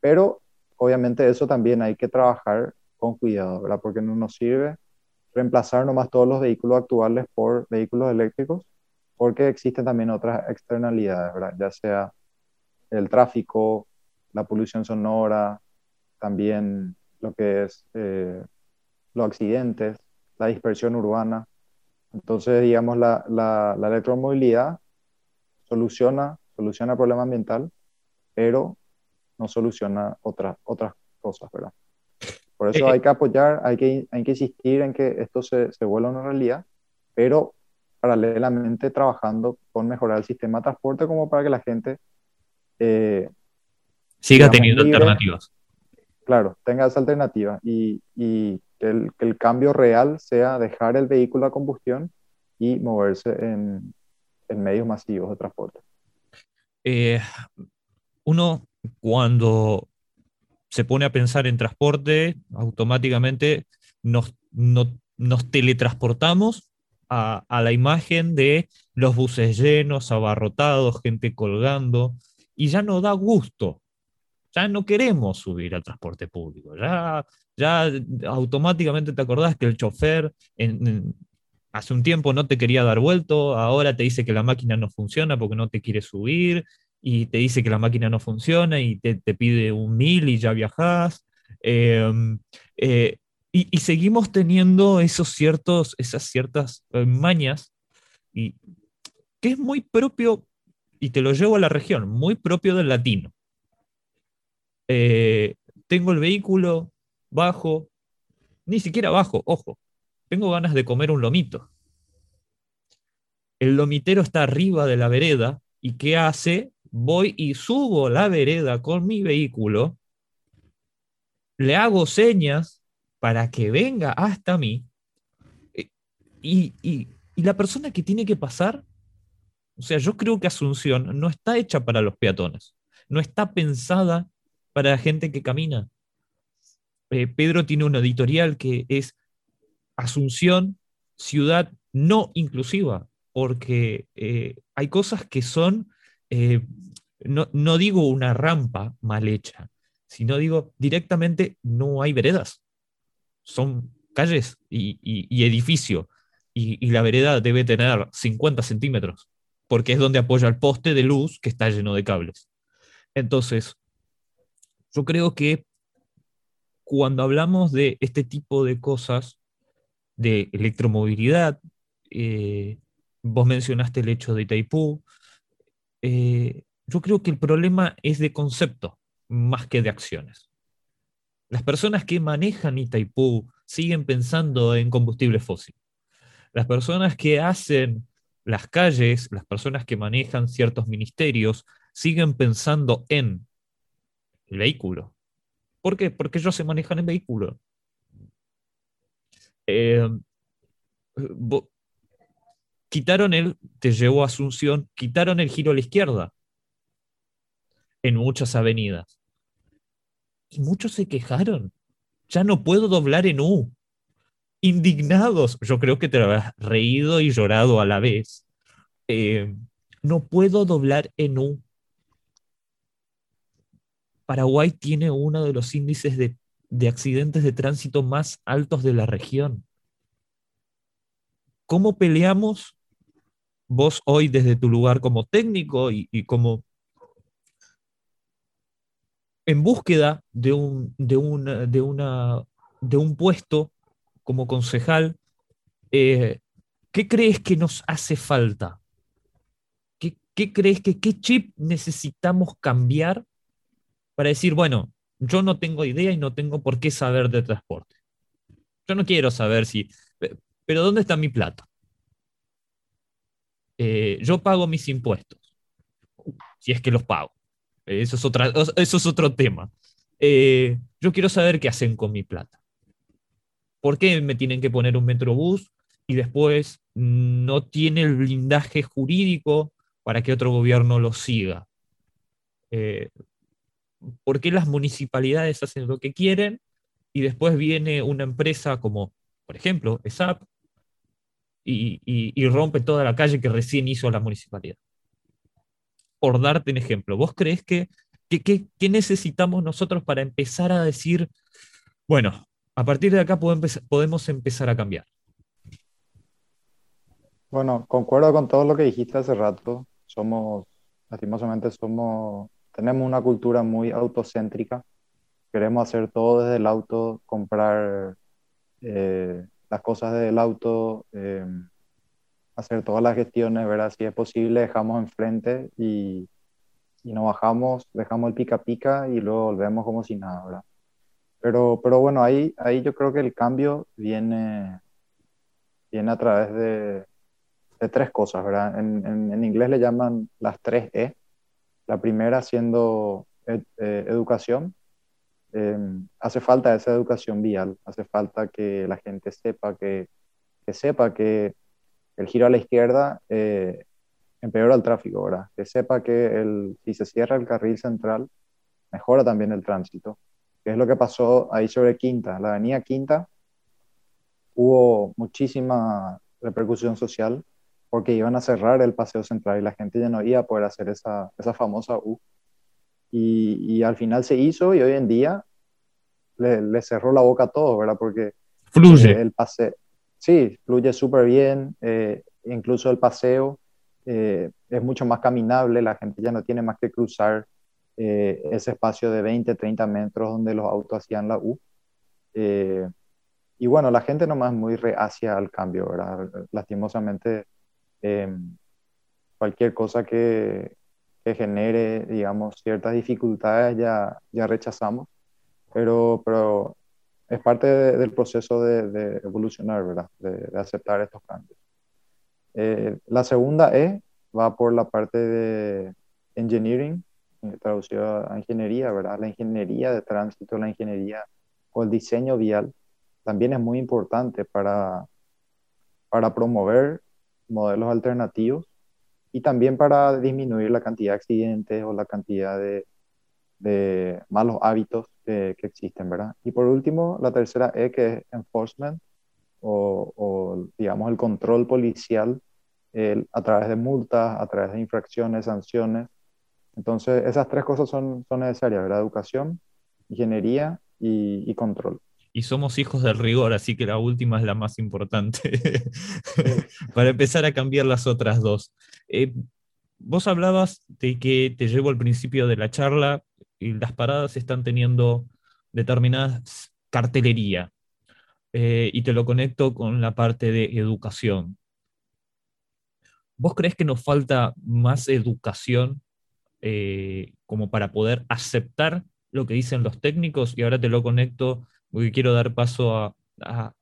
Pero obviamente eso también hay que trabajar con cuidado, ¿verdad? Porque no nos sirve reemplazar nomás todos los vehículos actuales por vehículos eléctricos, porque existen también otras externalidades, ¿verdad? Ya sea el tráfico, la polución sonora, también lo que es eh, los accidentes, la dispersión urbana. Entonces, digamos, la, la, la electromovilidad soluciona, soluciona el problema ambiental, pero no soluciona otras otras cosas, ¿verdad? Por eso eh, hay que apoyar, hay que, hay que insistir en que esto se, se vuelva una realidad, pero paralelamente trabajando con mejorar el sistema de transporte como para que la gente eh, siga teniendo alternativas. Claro, tenga esa alternativa y, y que, el, que, el, cambio real sea dejar el vehículo a combustión y moverse en, en medios masivos de transporte. Eh, uno cuando se pone a pensar en transporte, automáticamente nos, nos teletransportamos a, a, la imagen de los buses llenos, abarrotados, gente colgando, y ya no da gusto. Ya no queremos subir al transporte público. Ya, ya automáticamente te acordás que el chofer en, hace un tiempo no te quería dar vuelto, ahora te dice que la máquina no funciona porque no te quiere subir, y te dice que la máquina no funciona y te, pide un mil y ya viajás. Em, eh, y, seguimos teniendo esos ciertos, esas ciertas eh, mañas, y, que es muy propio, y te lo llevo a la región, muy propio del latino. Eh, tengo el vehículo bajo, ni siquiera bajo, ojo, tengo ganas de comer un lomito. El lomitero está arriba de la vereda y ¿qué hace? voy y subo la vereda con mi vehículo, le hago señas para que venga hasta mí eh, y, la persona que tiene que pasar, o sea, yo creo que Asunción no está hecha para los peatones, no está pensada para la gente que camina. Eh, Pedro tiene un editorial que es Asunción, ciudad no inclusiva, porque eh, hay cosas que son eh, no, digo una rampa mal hecha, sino digo directamente no hay veredas. Son calles y, y, edificio. Y, la vereda debe tener 50 centímetros, porque es donde apoya el poste de luz que está lleno de cables. Entonces, yo creo que cuando hablamos de este tipo de cosas, de electromovilidad, eh, vos mencionaste el hecho de Itaipú, eh, yo creo que el problema es de concepto más que de acciones. Las personas que manejan Itaipú siguen pensando en combustible fósil. Las personas que hacen las calles, las personas que manejan ciertos ministerios, siguen pensando en el vehículo. ¿Por qué? Porque ellos se manejan en vehículo. Eh, quitaron el, te llevó Asunción, quitaron el giro a la izquierda en muchas avenidas. Y muchos se quejaron. Ya no puedo doblar en U. Indignados. Yo creo que te habrás reído y llorado a la vez. Eh, no puedo doblar en U. Paraguay tiene uno de los índices de, de accidentes de tránsito más altos de la región. ¿Cómo peleamos vos hoy desde tu lugar como técnico y, como en búsqueda de un, puesto como concejal, eh, ¿qué crees que nos hace falta? ¿Qué, ¿Qué, crees que qué chip necesitamos cambiar para decir, bueno, yo no tengo idea y no tengo por qué saber de transporte? Yo no quiero saber si, pero ¿dónde está mi plata? Eh, yo pago mis impuestos, si es que los pago. Eso es, eso es otro tema. Eh, yo quiero saber qué hacen con mi plata. ¿Por qué me tienen que poner un metrobús y después no tiene el blindaje jurídico para que otro gobierno lo siga? Eh, ¿Por qué las municipalidades hacen lo que quieren y después viene una empresa como, por ejemplo, ESAP, y, rompe toda la calle que recién hizo la municipalidad. Por darte un ejemplo, ¿vos crees que, necesitamos nosotros para empezar a decir, bueno, a partir de acá podemos empezar a cambiar? Bueno, concuerdo con todo lo que dijiste hace rato. Somos, lastimosamente, somos, tenemos una cultura muy autocéntrica. Queremos hacer todo desde el auto, comprar eh, las cosas del auto, eh, hacer todas las gestiones, ¿verdad? Si es posible, dejamos enfrente y, y nos bajamos, dejamos el pica pica y luego volvemos como si nada, ¿verdad? Pero, pero bueno, ahí, ahí yo creo que el cambio viene, viene a través de, de tres cosas, ¿verdad? En, en, inglés le llaman las tres E. La primera siendo eh, educación, Em, hace falta esa educación vial, hace falta que la gente sepa que, que sepa que el giro a la izquierda eh, empeora el tráfico, ¿verdad? Que sepa que el, si se cierra el carril central, mejora también el tránsito. Que es lo que pasó ahí sobre Quinta. La avenida Quinta hubo muchísima repercusión social porque iban a cerrar el paseo central y la gente ya no iba a poder hacer esa, esa famosa U. Y, y, al final se hizo y hoy en día le, le cerró la boca a todo, ¿verdad? Porque fluye. el paseo, sí, fluye súper bien, eh, incluso el paseo eh, es mucho más caminable, la gente ya no tiene más que cruzar eh, ese espacio de 20, 30 metros donde los autos hacían la U. Eh, y bueno, la gente nomás muy reacia al cambio, ¿verdad? Lastimosamente, em, cualquier cosa que, que, genere, digamos, ciertas dificultades ya, ya rechazamos, pero, pero es parte de, del proceso de, evolucionar, ¿verdad? De, de aceptar estos cambios. Eh, la segunda E va por la parte de engineering, eh, traducido a ingeniería, ¿verdad? La ingeniería de tránsito, la ingeniería o el diseño vial también es muy importante para, para promover modelos alternativos y también para disminuir la cantidad de accidentes o la cantidad de, de malos hábitos que, que, existen, ¿verdad? Y por último, la tercera E, que es enforcement, o, o digamos, el control policial el, a través de multas, a través de infracciones, sanciones. Entonces, esas tres cosas son, son necesarias, ¿verdad? Educación, ingeniería y, y control y somos hijos del rigor, así que la última es la más importante, [laughs] para empezar a cambiar las otras dos. Eh, vos hablabas de que te llevo al principio de la charla y las paradas están teniendo determinadas cartelería, eh, y te lo conecto con la parte de educación. ¿Vos crees que nos falta más educación eh, como para poder aceptar lo que dicen los técnicos? Y ahora te lo conecto porque quiero dar paso a, a,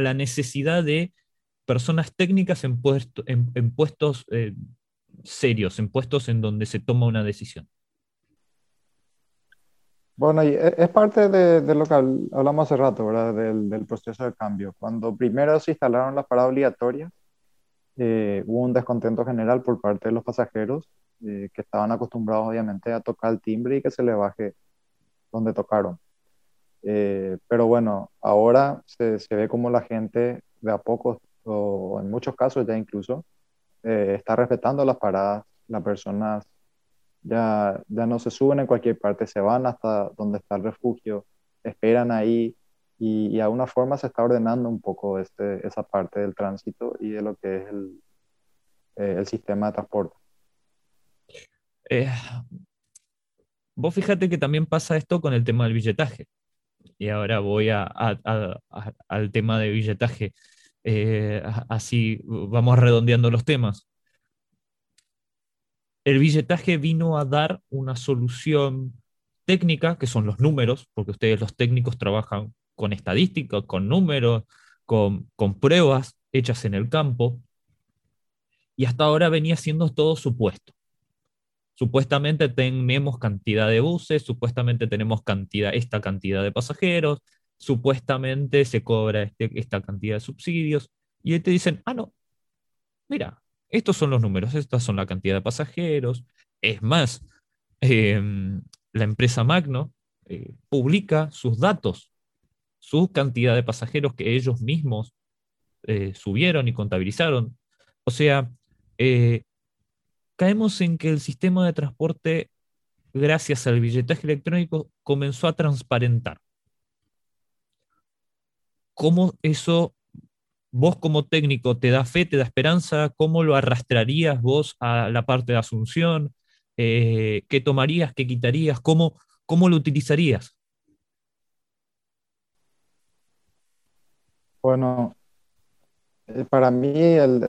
la necesidad de personas técnicas en, en puestos eh, serios, en puestos en donde se toma una decisión. Bueno, y e, es parte de, lo que hablamos hace rato, ¿verdad? Del, proceso de cambio. Cuando primero se instalaron las paradas obligatorias, eh, hubo un descontento general por parte de los pasajeros eh, que estaban acostumbrados, obviamente, a tocar el timbre y que se le baje donde tocaron. Eh, pero bueno, ahora se, ve como la gente de a poco, o en muchos casos ya incluso, está respetando las paradas. Las personas ya, ya no se suben en cualquier parte, se van hasta donde está el refugio, esperan ahí y, y a una forma se está ordenando un poco este, esa parte del tránsito y de lo que es el, eh, el sistema de transporte. Eh, vos fíjate que también pasa esto con el tema del billetaje y ahora voy a, a, a, al tema de billetaje. Eh, así vamos redondeando los temas. El billetaje vino a dar una solución técnica, que son los números, porque ustedes los técnicos trabajan con estadísticas, con números, con, pruebas hechas en el campo, y hasta ahora venía siendo todo supuesto. Supuestamente tenemos cantidad de buses, supuestamente tenemos cantidad, esta cantidad de pasajeros, supuestamente se cobra este, esta cantidad de subsidios, y te dicen, ah, no, mira, estos son los números, estas son la cantidad de pasajeros. Es más, eh, la empresa Magno eh, publica sus datos, su cantidad de pasajeros que ellos mismos eh, subieron y contabilizaron. O sea, eh, caemos en que el sistema de transporte, gracias al billetaje electrónico, comenzó a transparentar. ¿Cómo eso, vos como técnico, te da fe, te da esperanza? ¿Cómo lo arrastrarías vos a la parte de Asunción? Eh, ¿Qué tomarías, qué quitarías? ¿Cómo, cómo lo utilizarías? Bueno, eh, para mí el,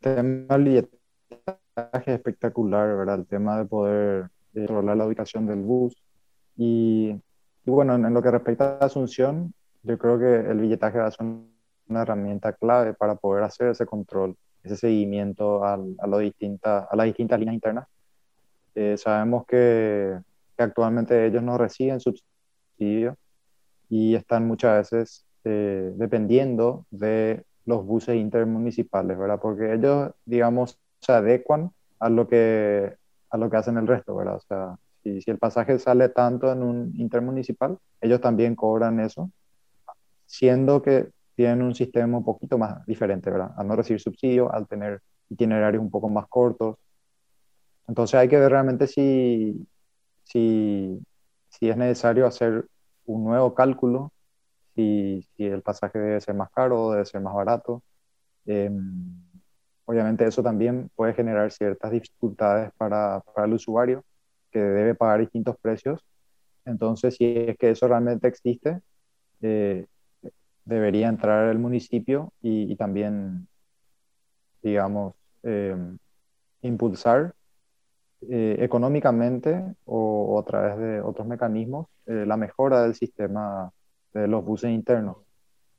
tema del es espectacular, ¿verdad? El tema de poder controlar la ubicación del bus. Y, bueno, en, lo que respecta a Asunción, yo creo que el billetaje va a una herramienta clave para poder hacer ese control, ese seguimiento a, a, lo distinta, a las distintas líneas internas. Eh, sabemos que, que, actualmente ellos no reciben subsidio y están muchas veces eh, dependiendo de los buses intermunicipales, ¿verdad? Porque ellos, digamos, se adecuan a lo que, a lo que hacen el resto, ¿verdad? O sea, si, si el pasaje sale tanto en un intermunicipal, ellos también cobran eso, siendo que tienen un sistema un poquito más diferente, ¿verdad? Al no recibir subsidio, al tener itinerarios un poco más cortos. Entonces hay que ver realmente si, si, si es necesario hacer un nuevo cálculo, si, si, el pasaje debe ser más caro o debe ser más barato. Em, obviamente eso también puede generar ciertas dificultades para, para el usuario que debe pagar distintos precios. Entonces, si es que eso realmente existe, eh, debería entrar el municipio y, también, digamos, em, impulsar eh, económicamente o, a través de otros mecanismos eh, la mejora del sistema de los buses internos.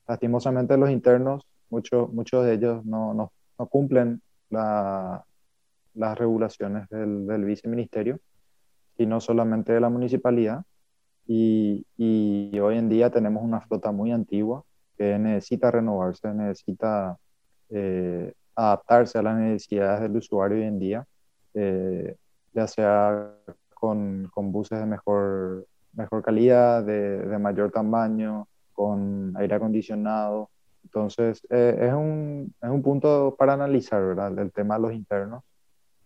Lastimosamente los internos, muchos muchos de ellos no, no, cumplen la, las regulaciones del, del, viceministerio, sino solamente de la municipalidad. Y, hoy en día tenemos una flota muy antigua que necesita renovarse, necesita eh, adaptarse a las necesidades del usuario hoy en día, eh, ya sea con, con, buses de mejor, mejor calidad, de, de, mayor tamaño, con aire acondicionado. Entonces, eh, es, un, es, un, punto para analizar, ¿verdad? El tema de los internos,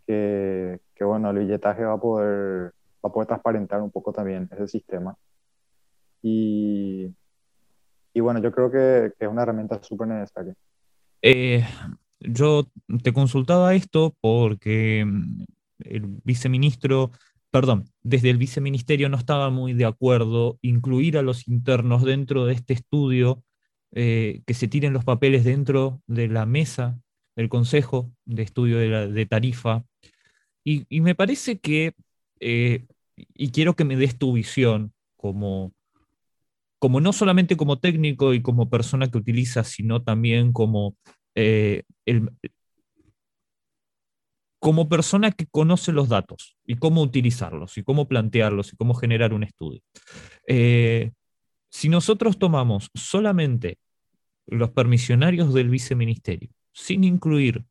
que, que, bueno, el billetaje va a poder, va a poder transparentar un poco también ese sistema. Y, y bueno, yo creo que, es una herramienta súper necesaria. Eh, yo te consultaba esto porque mm, el viceministro, perdón, desde el viceministerio no estaba muy de acuerdo incluir a los internos dentro de este estudio, eh, que se tiren los papeles dentro de la mesa del Consejo de Estudio de, Tarifa. Y, y, me parece que, eh, y quiero que me des tu visión como como no solamente como técnico y como persona que utiliza, sino también como, eh, como persona que conoce los datos y cómo utilizarlos y cómo plantearlos y cómo generar un estudio. Eh, si nosotros tomamos solamente los permisionarios del viceministerio, sin incluir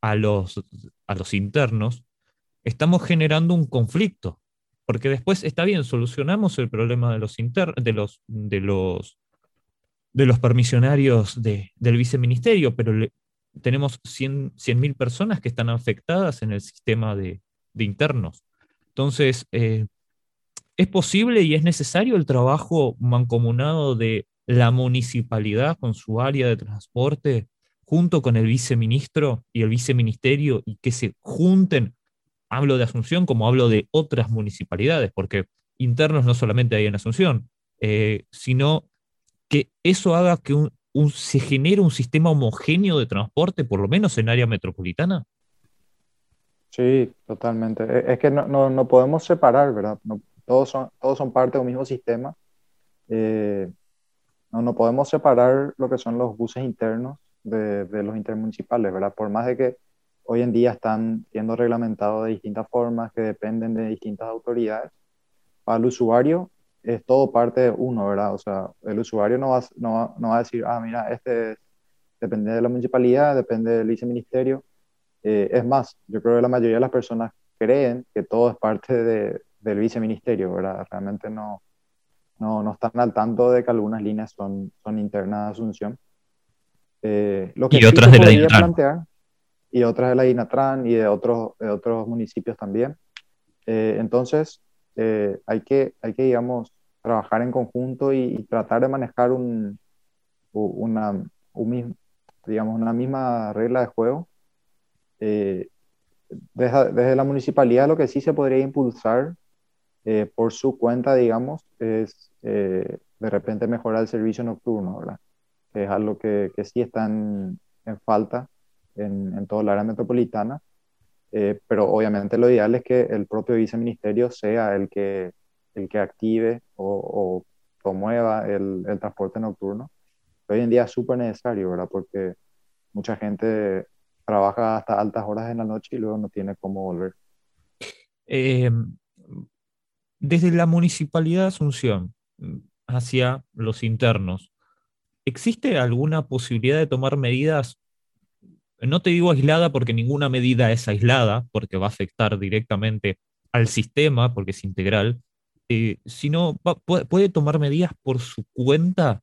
a los, a los internos, estamos generando un conflicto porque después está bien, solucionamos el problema de los, inter, de los, de los, de los permisionarios de, del viceministerio, pero tenemos 100.000 mil personas que están afectadas en el sistema de, de internos. Entonces, eh, ¿es posible y es necesario el trabajo mancomunado de la municipalidad con su área de transporte junto con el viceministro y el viceministerio y que se junten hablo de Asunción como hablo de otras municipalidades, porque internos no solamente hay en Asunción, eh, sino que eso haga que un, se genere un sistema homogéneo de transporte, por lo menos en área metropolitana. Sí, totalmente. E, es que no, no, no podemos separar, ¿verdad? Todos, son, todos son parte de un mismo sistema. Eh, no, no podemos separar lo que son los buses internos de, de los intermunicipales, ¿verdad? Por más de que hoy en día están siendo reglamentados de distintas formas que dependen de distintas autoridades. Para el usuario es todo parte de uno, ¿verdad? O sea, el usuario no va, no, no va a decir, ah, mira, este depende de la municipalidad, depende del viceministerio. Eh, es más, yo creo que la mayoría de las personas creen que todo es parte de, del viceministerio, ¿verdad? Realmente no, no, no, están al tanto de que algunas líneas son, son internas de Asunción. Eh, lo que y otras de la plantear, y otras de la INATRAN y de otros, de otros municipios también. Eh, entonces, eh, hay, que, hay que, digamos, trabajar en conjunto y, tratar de manejar un, una, un, digamos, una misma regla de juego. Eh, desde, desde, la municipalidad lo que sí se podría impulsar por su cuenta, digamos, es de repente mejorar el servicio nocturno, ¿verdad? Que es algo que, que sí está en, en falta en, en toda la área metropolitana, eh, pero obviamente lo ideal es que el propio viceministerio sea el que, el que active o, o promueva el, el, transporte nocturno. Hoy en día es súper necesario, ¿verdad? Porque mucha gente trabaja hasta altas horas en la noche y luego no tiene cómo volver. Eh, desde la Municipalidad de Asunción hacia los internos, ¿existe alguna posibilidad de tomar medidas no te digo aislada porque ninguna medida es aislada, porque va a afectar directamente al sistema, porque es integral, eh, sino puede, tomar medidas por su cuenta,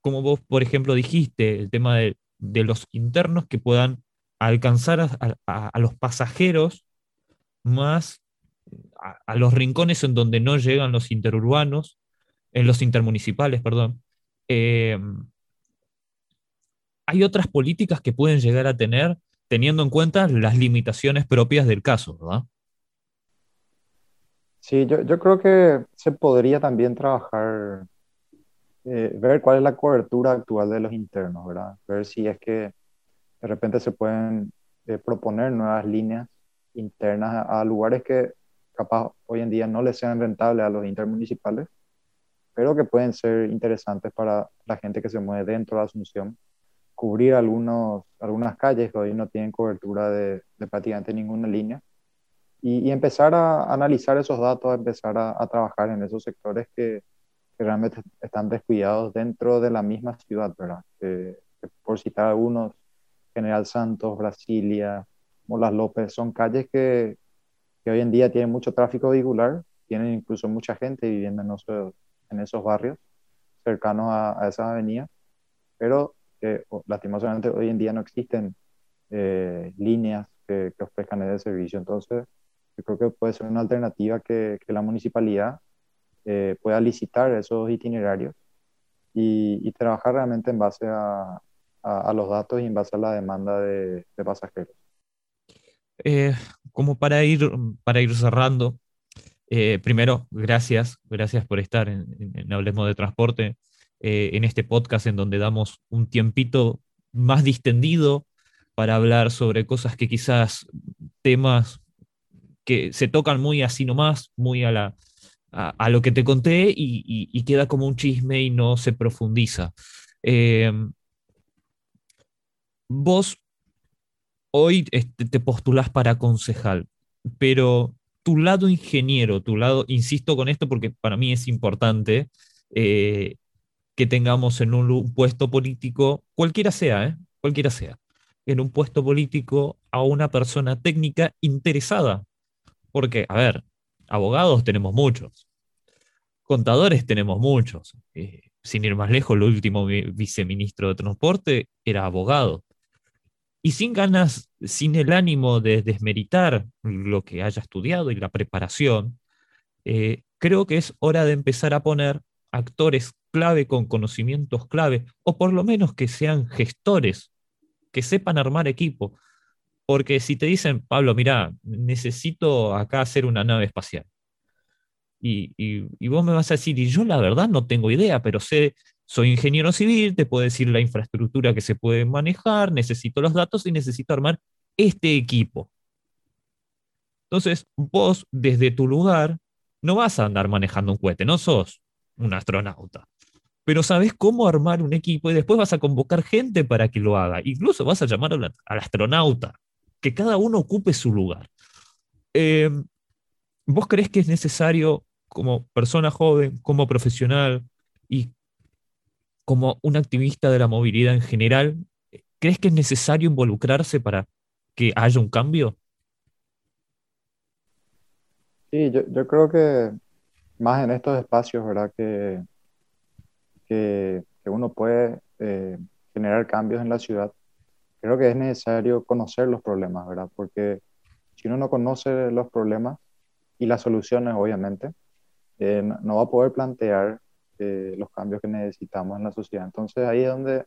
como vos, por ejemplo, dijiste, el tema de, los internos que puedan alcanzar a, los pasajeros más a, los rincones en donde no llegan los interurbanos, en los intermunicipales, perdón. Eh, hay otras políticas que pueden llegar a tener teniendo en cuenta las limitaciones propias del caso, ¿verdad? Sí, yo, yo creo que se podría también trabajar, eh, ver cuál es la cobertura actual de los internos, ¿verdad? Ver si es que de repente se pueden eh, proponer nuevas líneas internas a, lugares que capaz hoy en día no les sean rentables a los intermunicipales, pero que pueden ser interesantes para la gente que se mueve dentro de Asunción cubrir algunos, algunas calles que hoy no tienen cobertura de, prácticamente ninguna línea y, empezar a analizar esos datos, empezar a, trabajar en esos sectores que, realmente están descuidados dentro de la misma ciudad, ¿verdad? por citar algunos, General Santos, Brasilia, Molas López, son calles que, que, hoy en día tienen mucho tráfico vehicular, tienen incluso mucha gente viviendo en esos, en esos barrios cercanos a, a esas avenidas, pero que lastimosamente hoy en día no existen eh, líneas que, ofrezcan ese servicio. Entonces, yo creo que puede ser una alternativa que, que la municipalidad eh, pueda licitar esos itinerarios y, trabajar realmente en base a, a, los datos y en base a la demanda de, de pasajeros. Eh, como para ir, para ir cerrando, primero, gracias, gracias por estar en, en Hablemos de Transporte. Eh, en este podcast en donde damos un tiempito más distendido para hablar sobre cosas que quizás temas que se tocan muy así nomás, muy a, la, a, lo que te conté y, queda como un chisme y no se profundiza. Em, vos hoy este, te postulás para concejal, pero tu lado ingeniero, tu lado, insisto con esto porque para mí es importante, eh, que tengamos en un, puesto político, cualquiera sea, ¿eh? cualquiera sea, en un puesto político a una persona técnica interesada. Porque, a ver, abogados tenemos muchos, contadores tenemos muchos. Eh, sin ir más lejos, el último viceministro de Transporte era abogado. Y sin ganas, sin el ánimo de desmeritar lo que haya estudiado y la preparación, eh, creo que es hora de empezar a poner actores clave con conocimientos clave, o por lo menos que sean gestores, que sepan armar equipo. Porque si te dicen, Pablo, mira, necesito acá hacer una nave espacial. Y, y, vos me vas a decir, y yo la verdad no tengo idea, pero sé, soy ingeniero civil, te puedo decir la infraestructura que se puede manejar, necesito los datos y necesito armar este equipo. Entonces, vos desde tu lugar no vas a andar manejando un cohete, no sos un astronauta. Pero sabes cómo armar un equipo y después vas a convocar gente para que lo haga. Incluso vas a llamar al, astronauta, que cada uno ocupe su lugar. Em, ¿Vos crees que es necesario, como persona joven, como profesional y como un activista de la movilidad en general, crees que es necesario involucrarse para que haya un cambio? Sí, yo, yo creo que más en estos espacios, ¿verdad? Que, que, uno puede eh, generar cambios en la ciudad, creo que es necesario conocer los problemas, ¿verdad? Porque si uno no conoce los problemas y las soluciones, obviamente, eh, no, va a poder plantear eh, los cambios que necesitamos en la sociedad. Entonces ahí es donde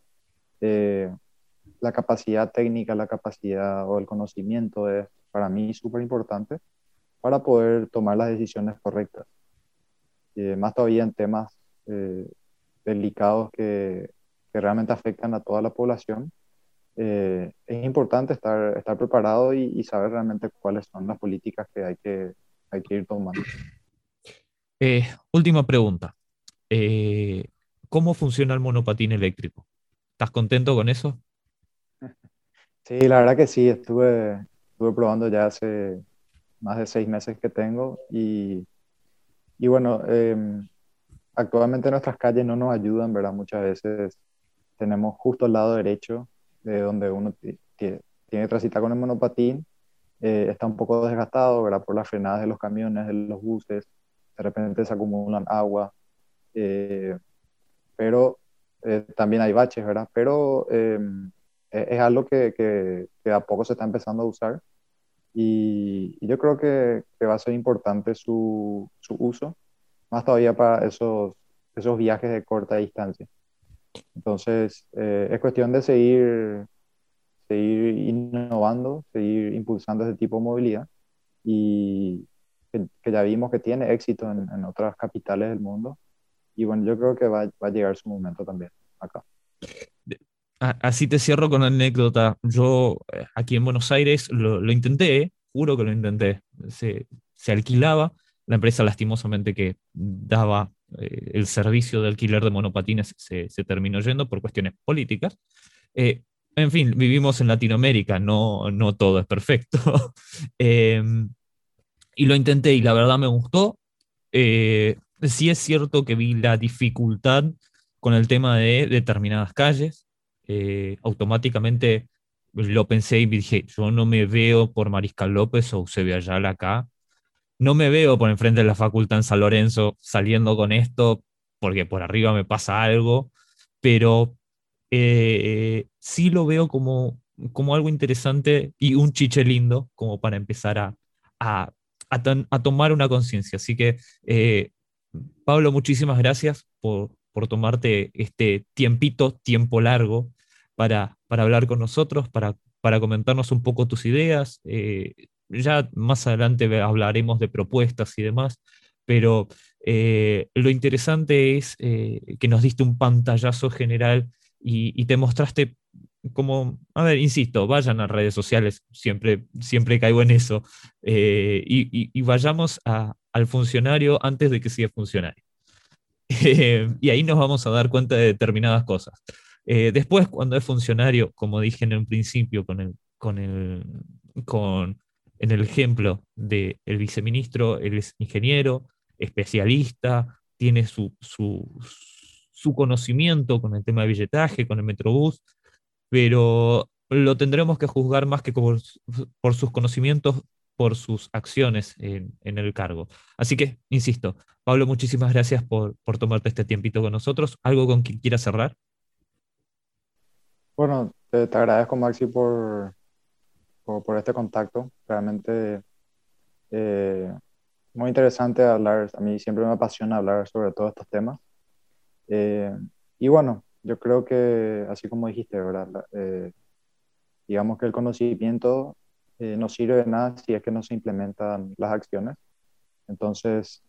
la capacidad técnica, la capacidad o el conocimiento es para mí súper importante para poder tomar las decisiones correctas. Eh, más todavía en temas eh, delicados que, que, realmente afectan a toda la población, eh, es importante estar, estar preparado y, saber realmente cuáles son las políticas que hay que, hay que ir tomando. última pregunta. ¿Cómo funciona el monopatín eléctrico? ¿Estás contento con eso? [laughs] Sí, la verdad que sí, estuve, estuve probando ya hace más de seis meses que tengo y y bueno, em, actualmente nuestras calles no nos ayudan, ¿verdad? Muchas veces tenemos justo al lado derecho de donde uno tiene que transitar con el monopatín, eh, está un poco desgastado, ¿verdad? Por las frenadas de los camiones, de los buses, de repente se acumulan agua, eh, pero eh, también hay baches, ¿verdad? Pero em, e-, es algo que, a poco se está empezando a usar y, yo creo que, va a ser importante su, uso, más todavía para esos, esos viajes de corta distancia. Entonces, es cuestión de seguir seguir innovando, seguir impulsando ese tipo de movilidad y que, ya vimos que tiene éxito en, otras capitales del mundo. Y bueno, yo creo que va, va, a llegar su momento también acá. Así te cierro con anécdota. Yo eh, aquí en Buenos Aires lo, lo intenté, juro que lo intenté. Se, se, alquilaba, la empresa lastimosamente que daba eh, el servicio de alquiler de monopatines se, terminó yendo por cuestiones políticas. Eh, en fin, vivimos en Latinoamérica, no, no todo es perfecto. [laughs] Em, y lo intenté y la verdad me gustó. Eh, sí es cierto que vi la dificultad con el tema de determinadas calles. Automáticamente lo pensé y dije, yo no me veo por Mariscal López o Eusebio Ayala acá. No me veo por enfrente de la facultad en San Lorenzo saliendo con esto porque por arriba me pasa algo, pero eh, sí lo veo como, como algo interesante y un chiche lindo como para empezar a, a, a, tomar una conciencia. Así que, eh, Pablo, muchísimas gracias por, por, tomarte este tiempito, tiempo largo, para, para hablar con nosotros, para, para comentarnos un poco tus ideas. Eh, ya más adelante hablaremos de propuestas y demás, pero lo interesante es que nos diste un pantallazo general y, te mostraste como, a ver, insisto, vayan a redes sociales, siempre, siempre caigo en eso, eh, y, vayamos al funcionario antes de que sea funcionario. [laughs] y ahí nos vamos a dar cuenta de determinadas cosas. Eh, después, cuando es funcionario, como dije en un principio con el, con el, con, en el ejemplo del viceministro, él es ingeniero, especialista, tiene su, su, su conocimiento con el tema de billetaje, con el Metrobús, pero lo tendremos que juzgar más que por, sus conocimientos, por sus acciones en, el cargo. Así que, insisto, Pablo, muchísimas gracias por, tomarte este tiempito con nosotros. ¿Algo con quien quieras cerrar? Bueno, te, agradezco, Maxi, por, por, este contacto. Realmente eh, muy interesante hablar. A mí siempre me apasiona hablar sobre todos estos temas. Eh, y bueno, yo creo que, así como dijiste, ¿verdad? Eh, digamos que el conocimiento eh, no sirve de nada si es que no se implementan las acciones. Entonces,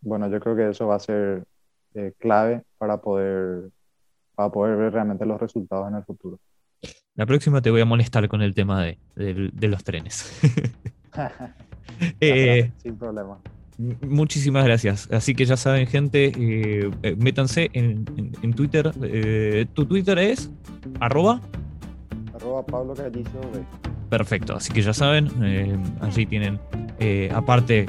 bueno, yo creo que eso va a ser clave para poder, para poder ver realmente los resultados en el futuro. La próxima te voy a molestar con el tema de, de los trenes. [laughs] Sin problema. Muchísimas gracias. Así que ya saben, gente, eh, eh, métanse en, Twitter. Eh, ¿Tu Twitter es? ¿Arroba? Arroba Pablo Perfecto, así que ya saben, allí tienen, aparte,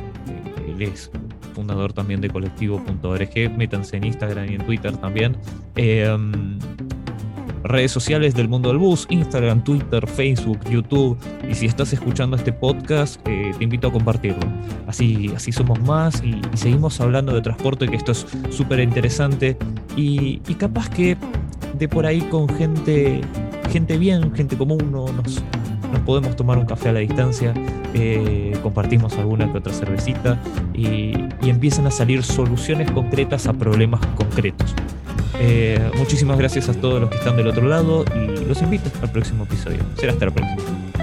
él es fundador también de colectivo.org, métanse en Instagram y en Twitter también redes sociales del mundo del bus, Instagram, Twitter, Facebook, YouTube. Y si estás escuchando este podcast, eh, te invito a compartirlo. Así, así somos más y, seguimos hablando de transporte, que esto es súper interesante. Y, capaz que de por ahí con gente, gente bien, gente común, no, nos, nos podemos tomar un café a la distancia, eh, compartimos alguna que otra cervecita y, y empiezan a salir soluciones concretas a problemas concretos. Eh, muchísimas gracias a todos los que están del otro lado y los invito al próximo episodio. Será hasta la próxima.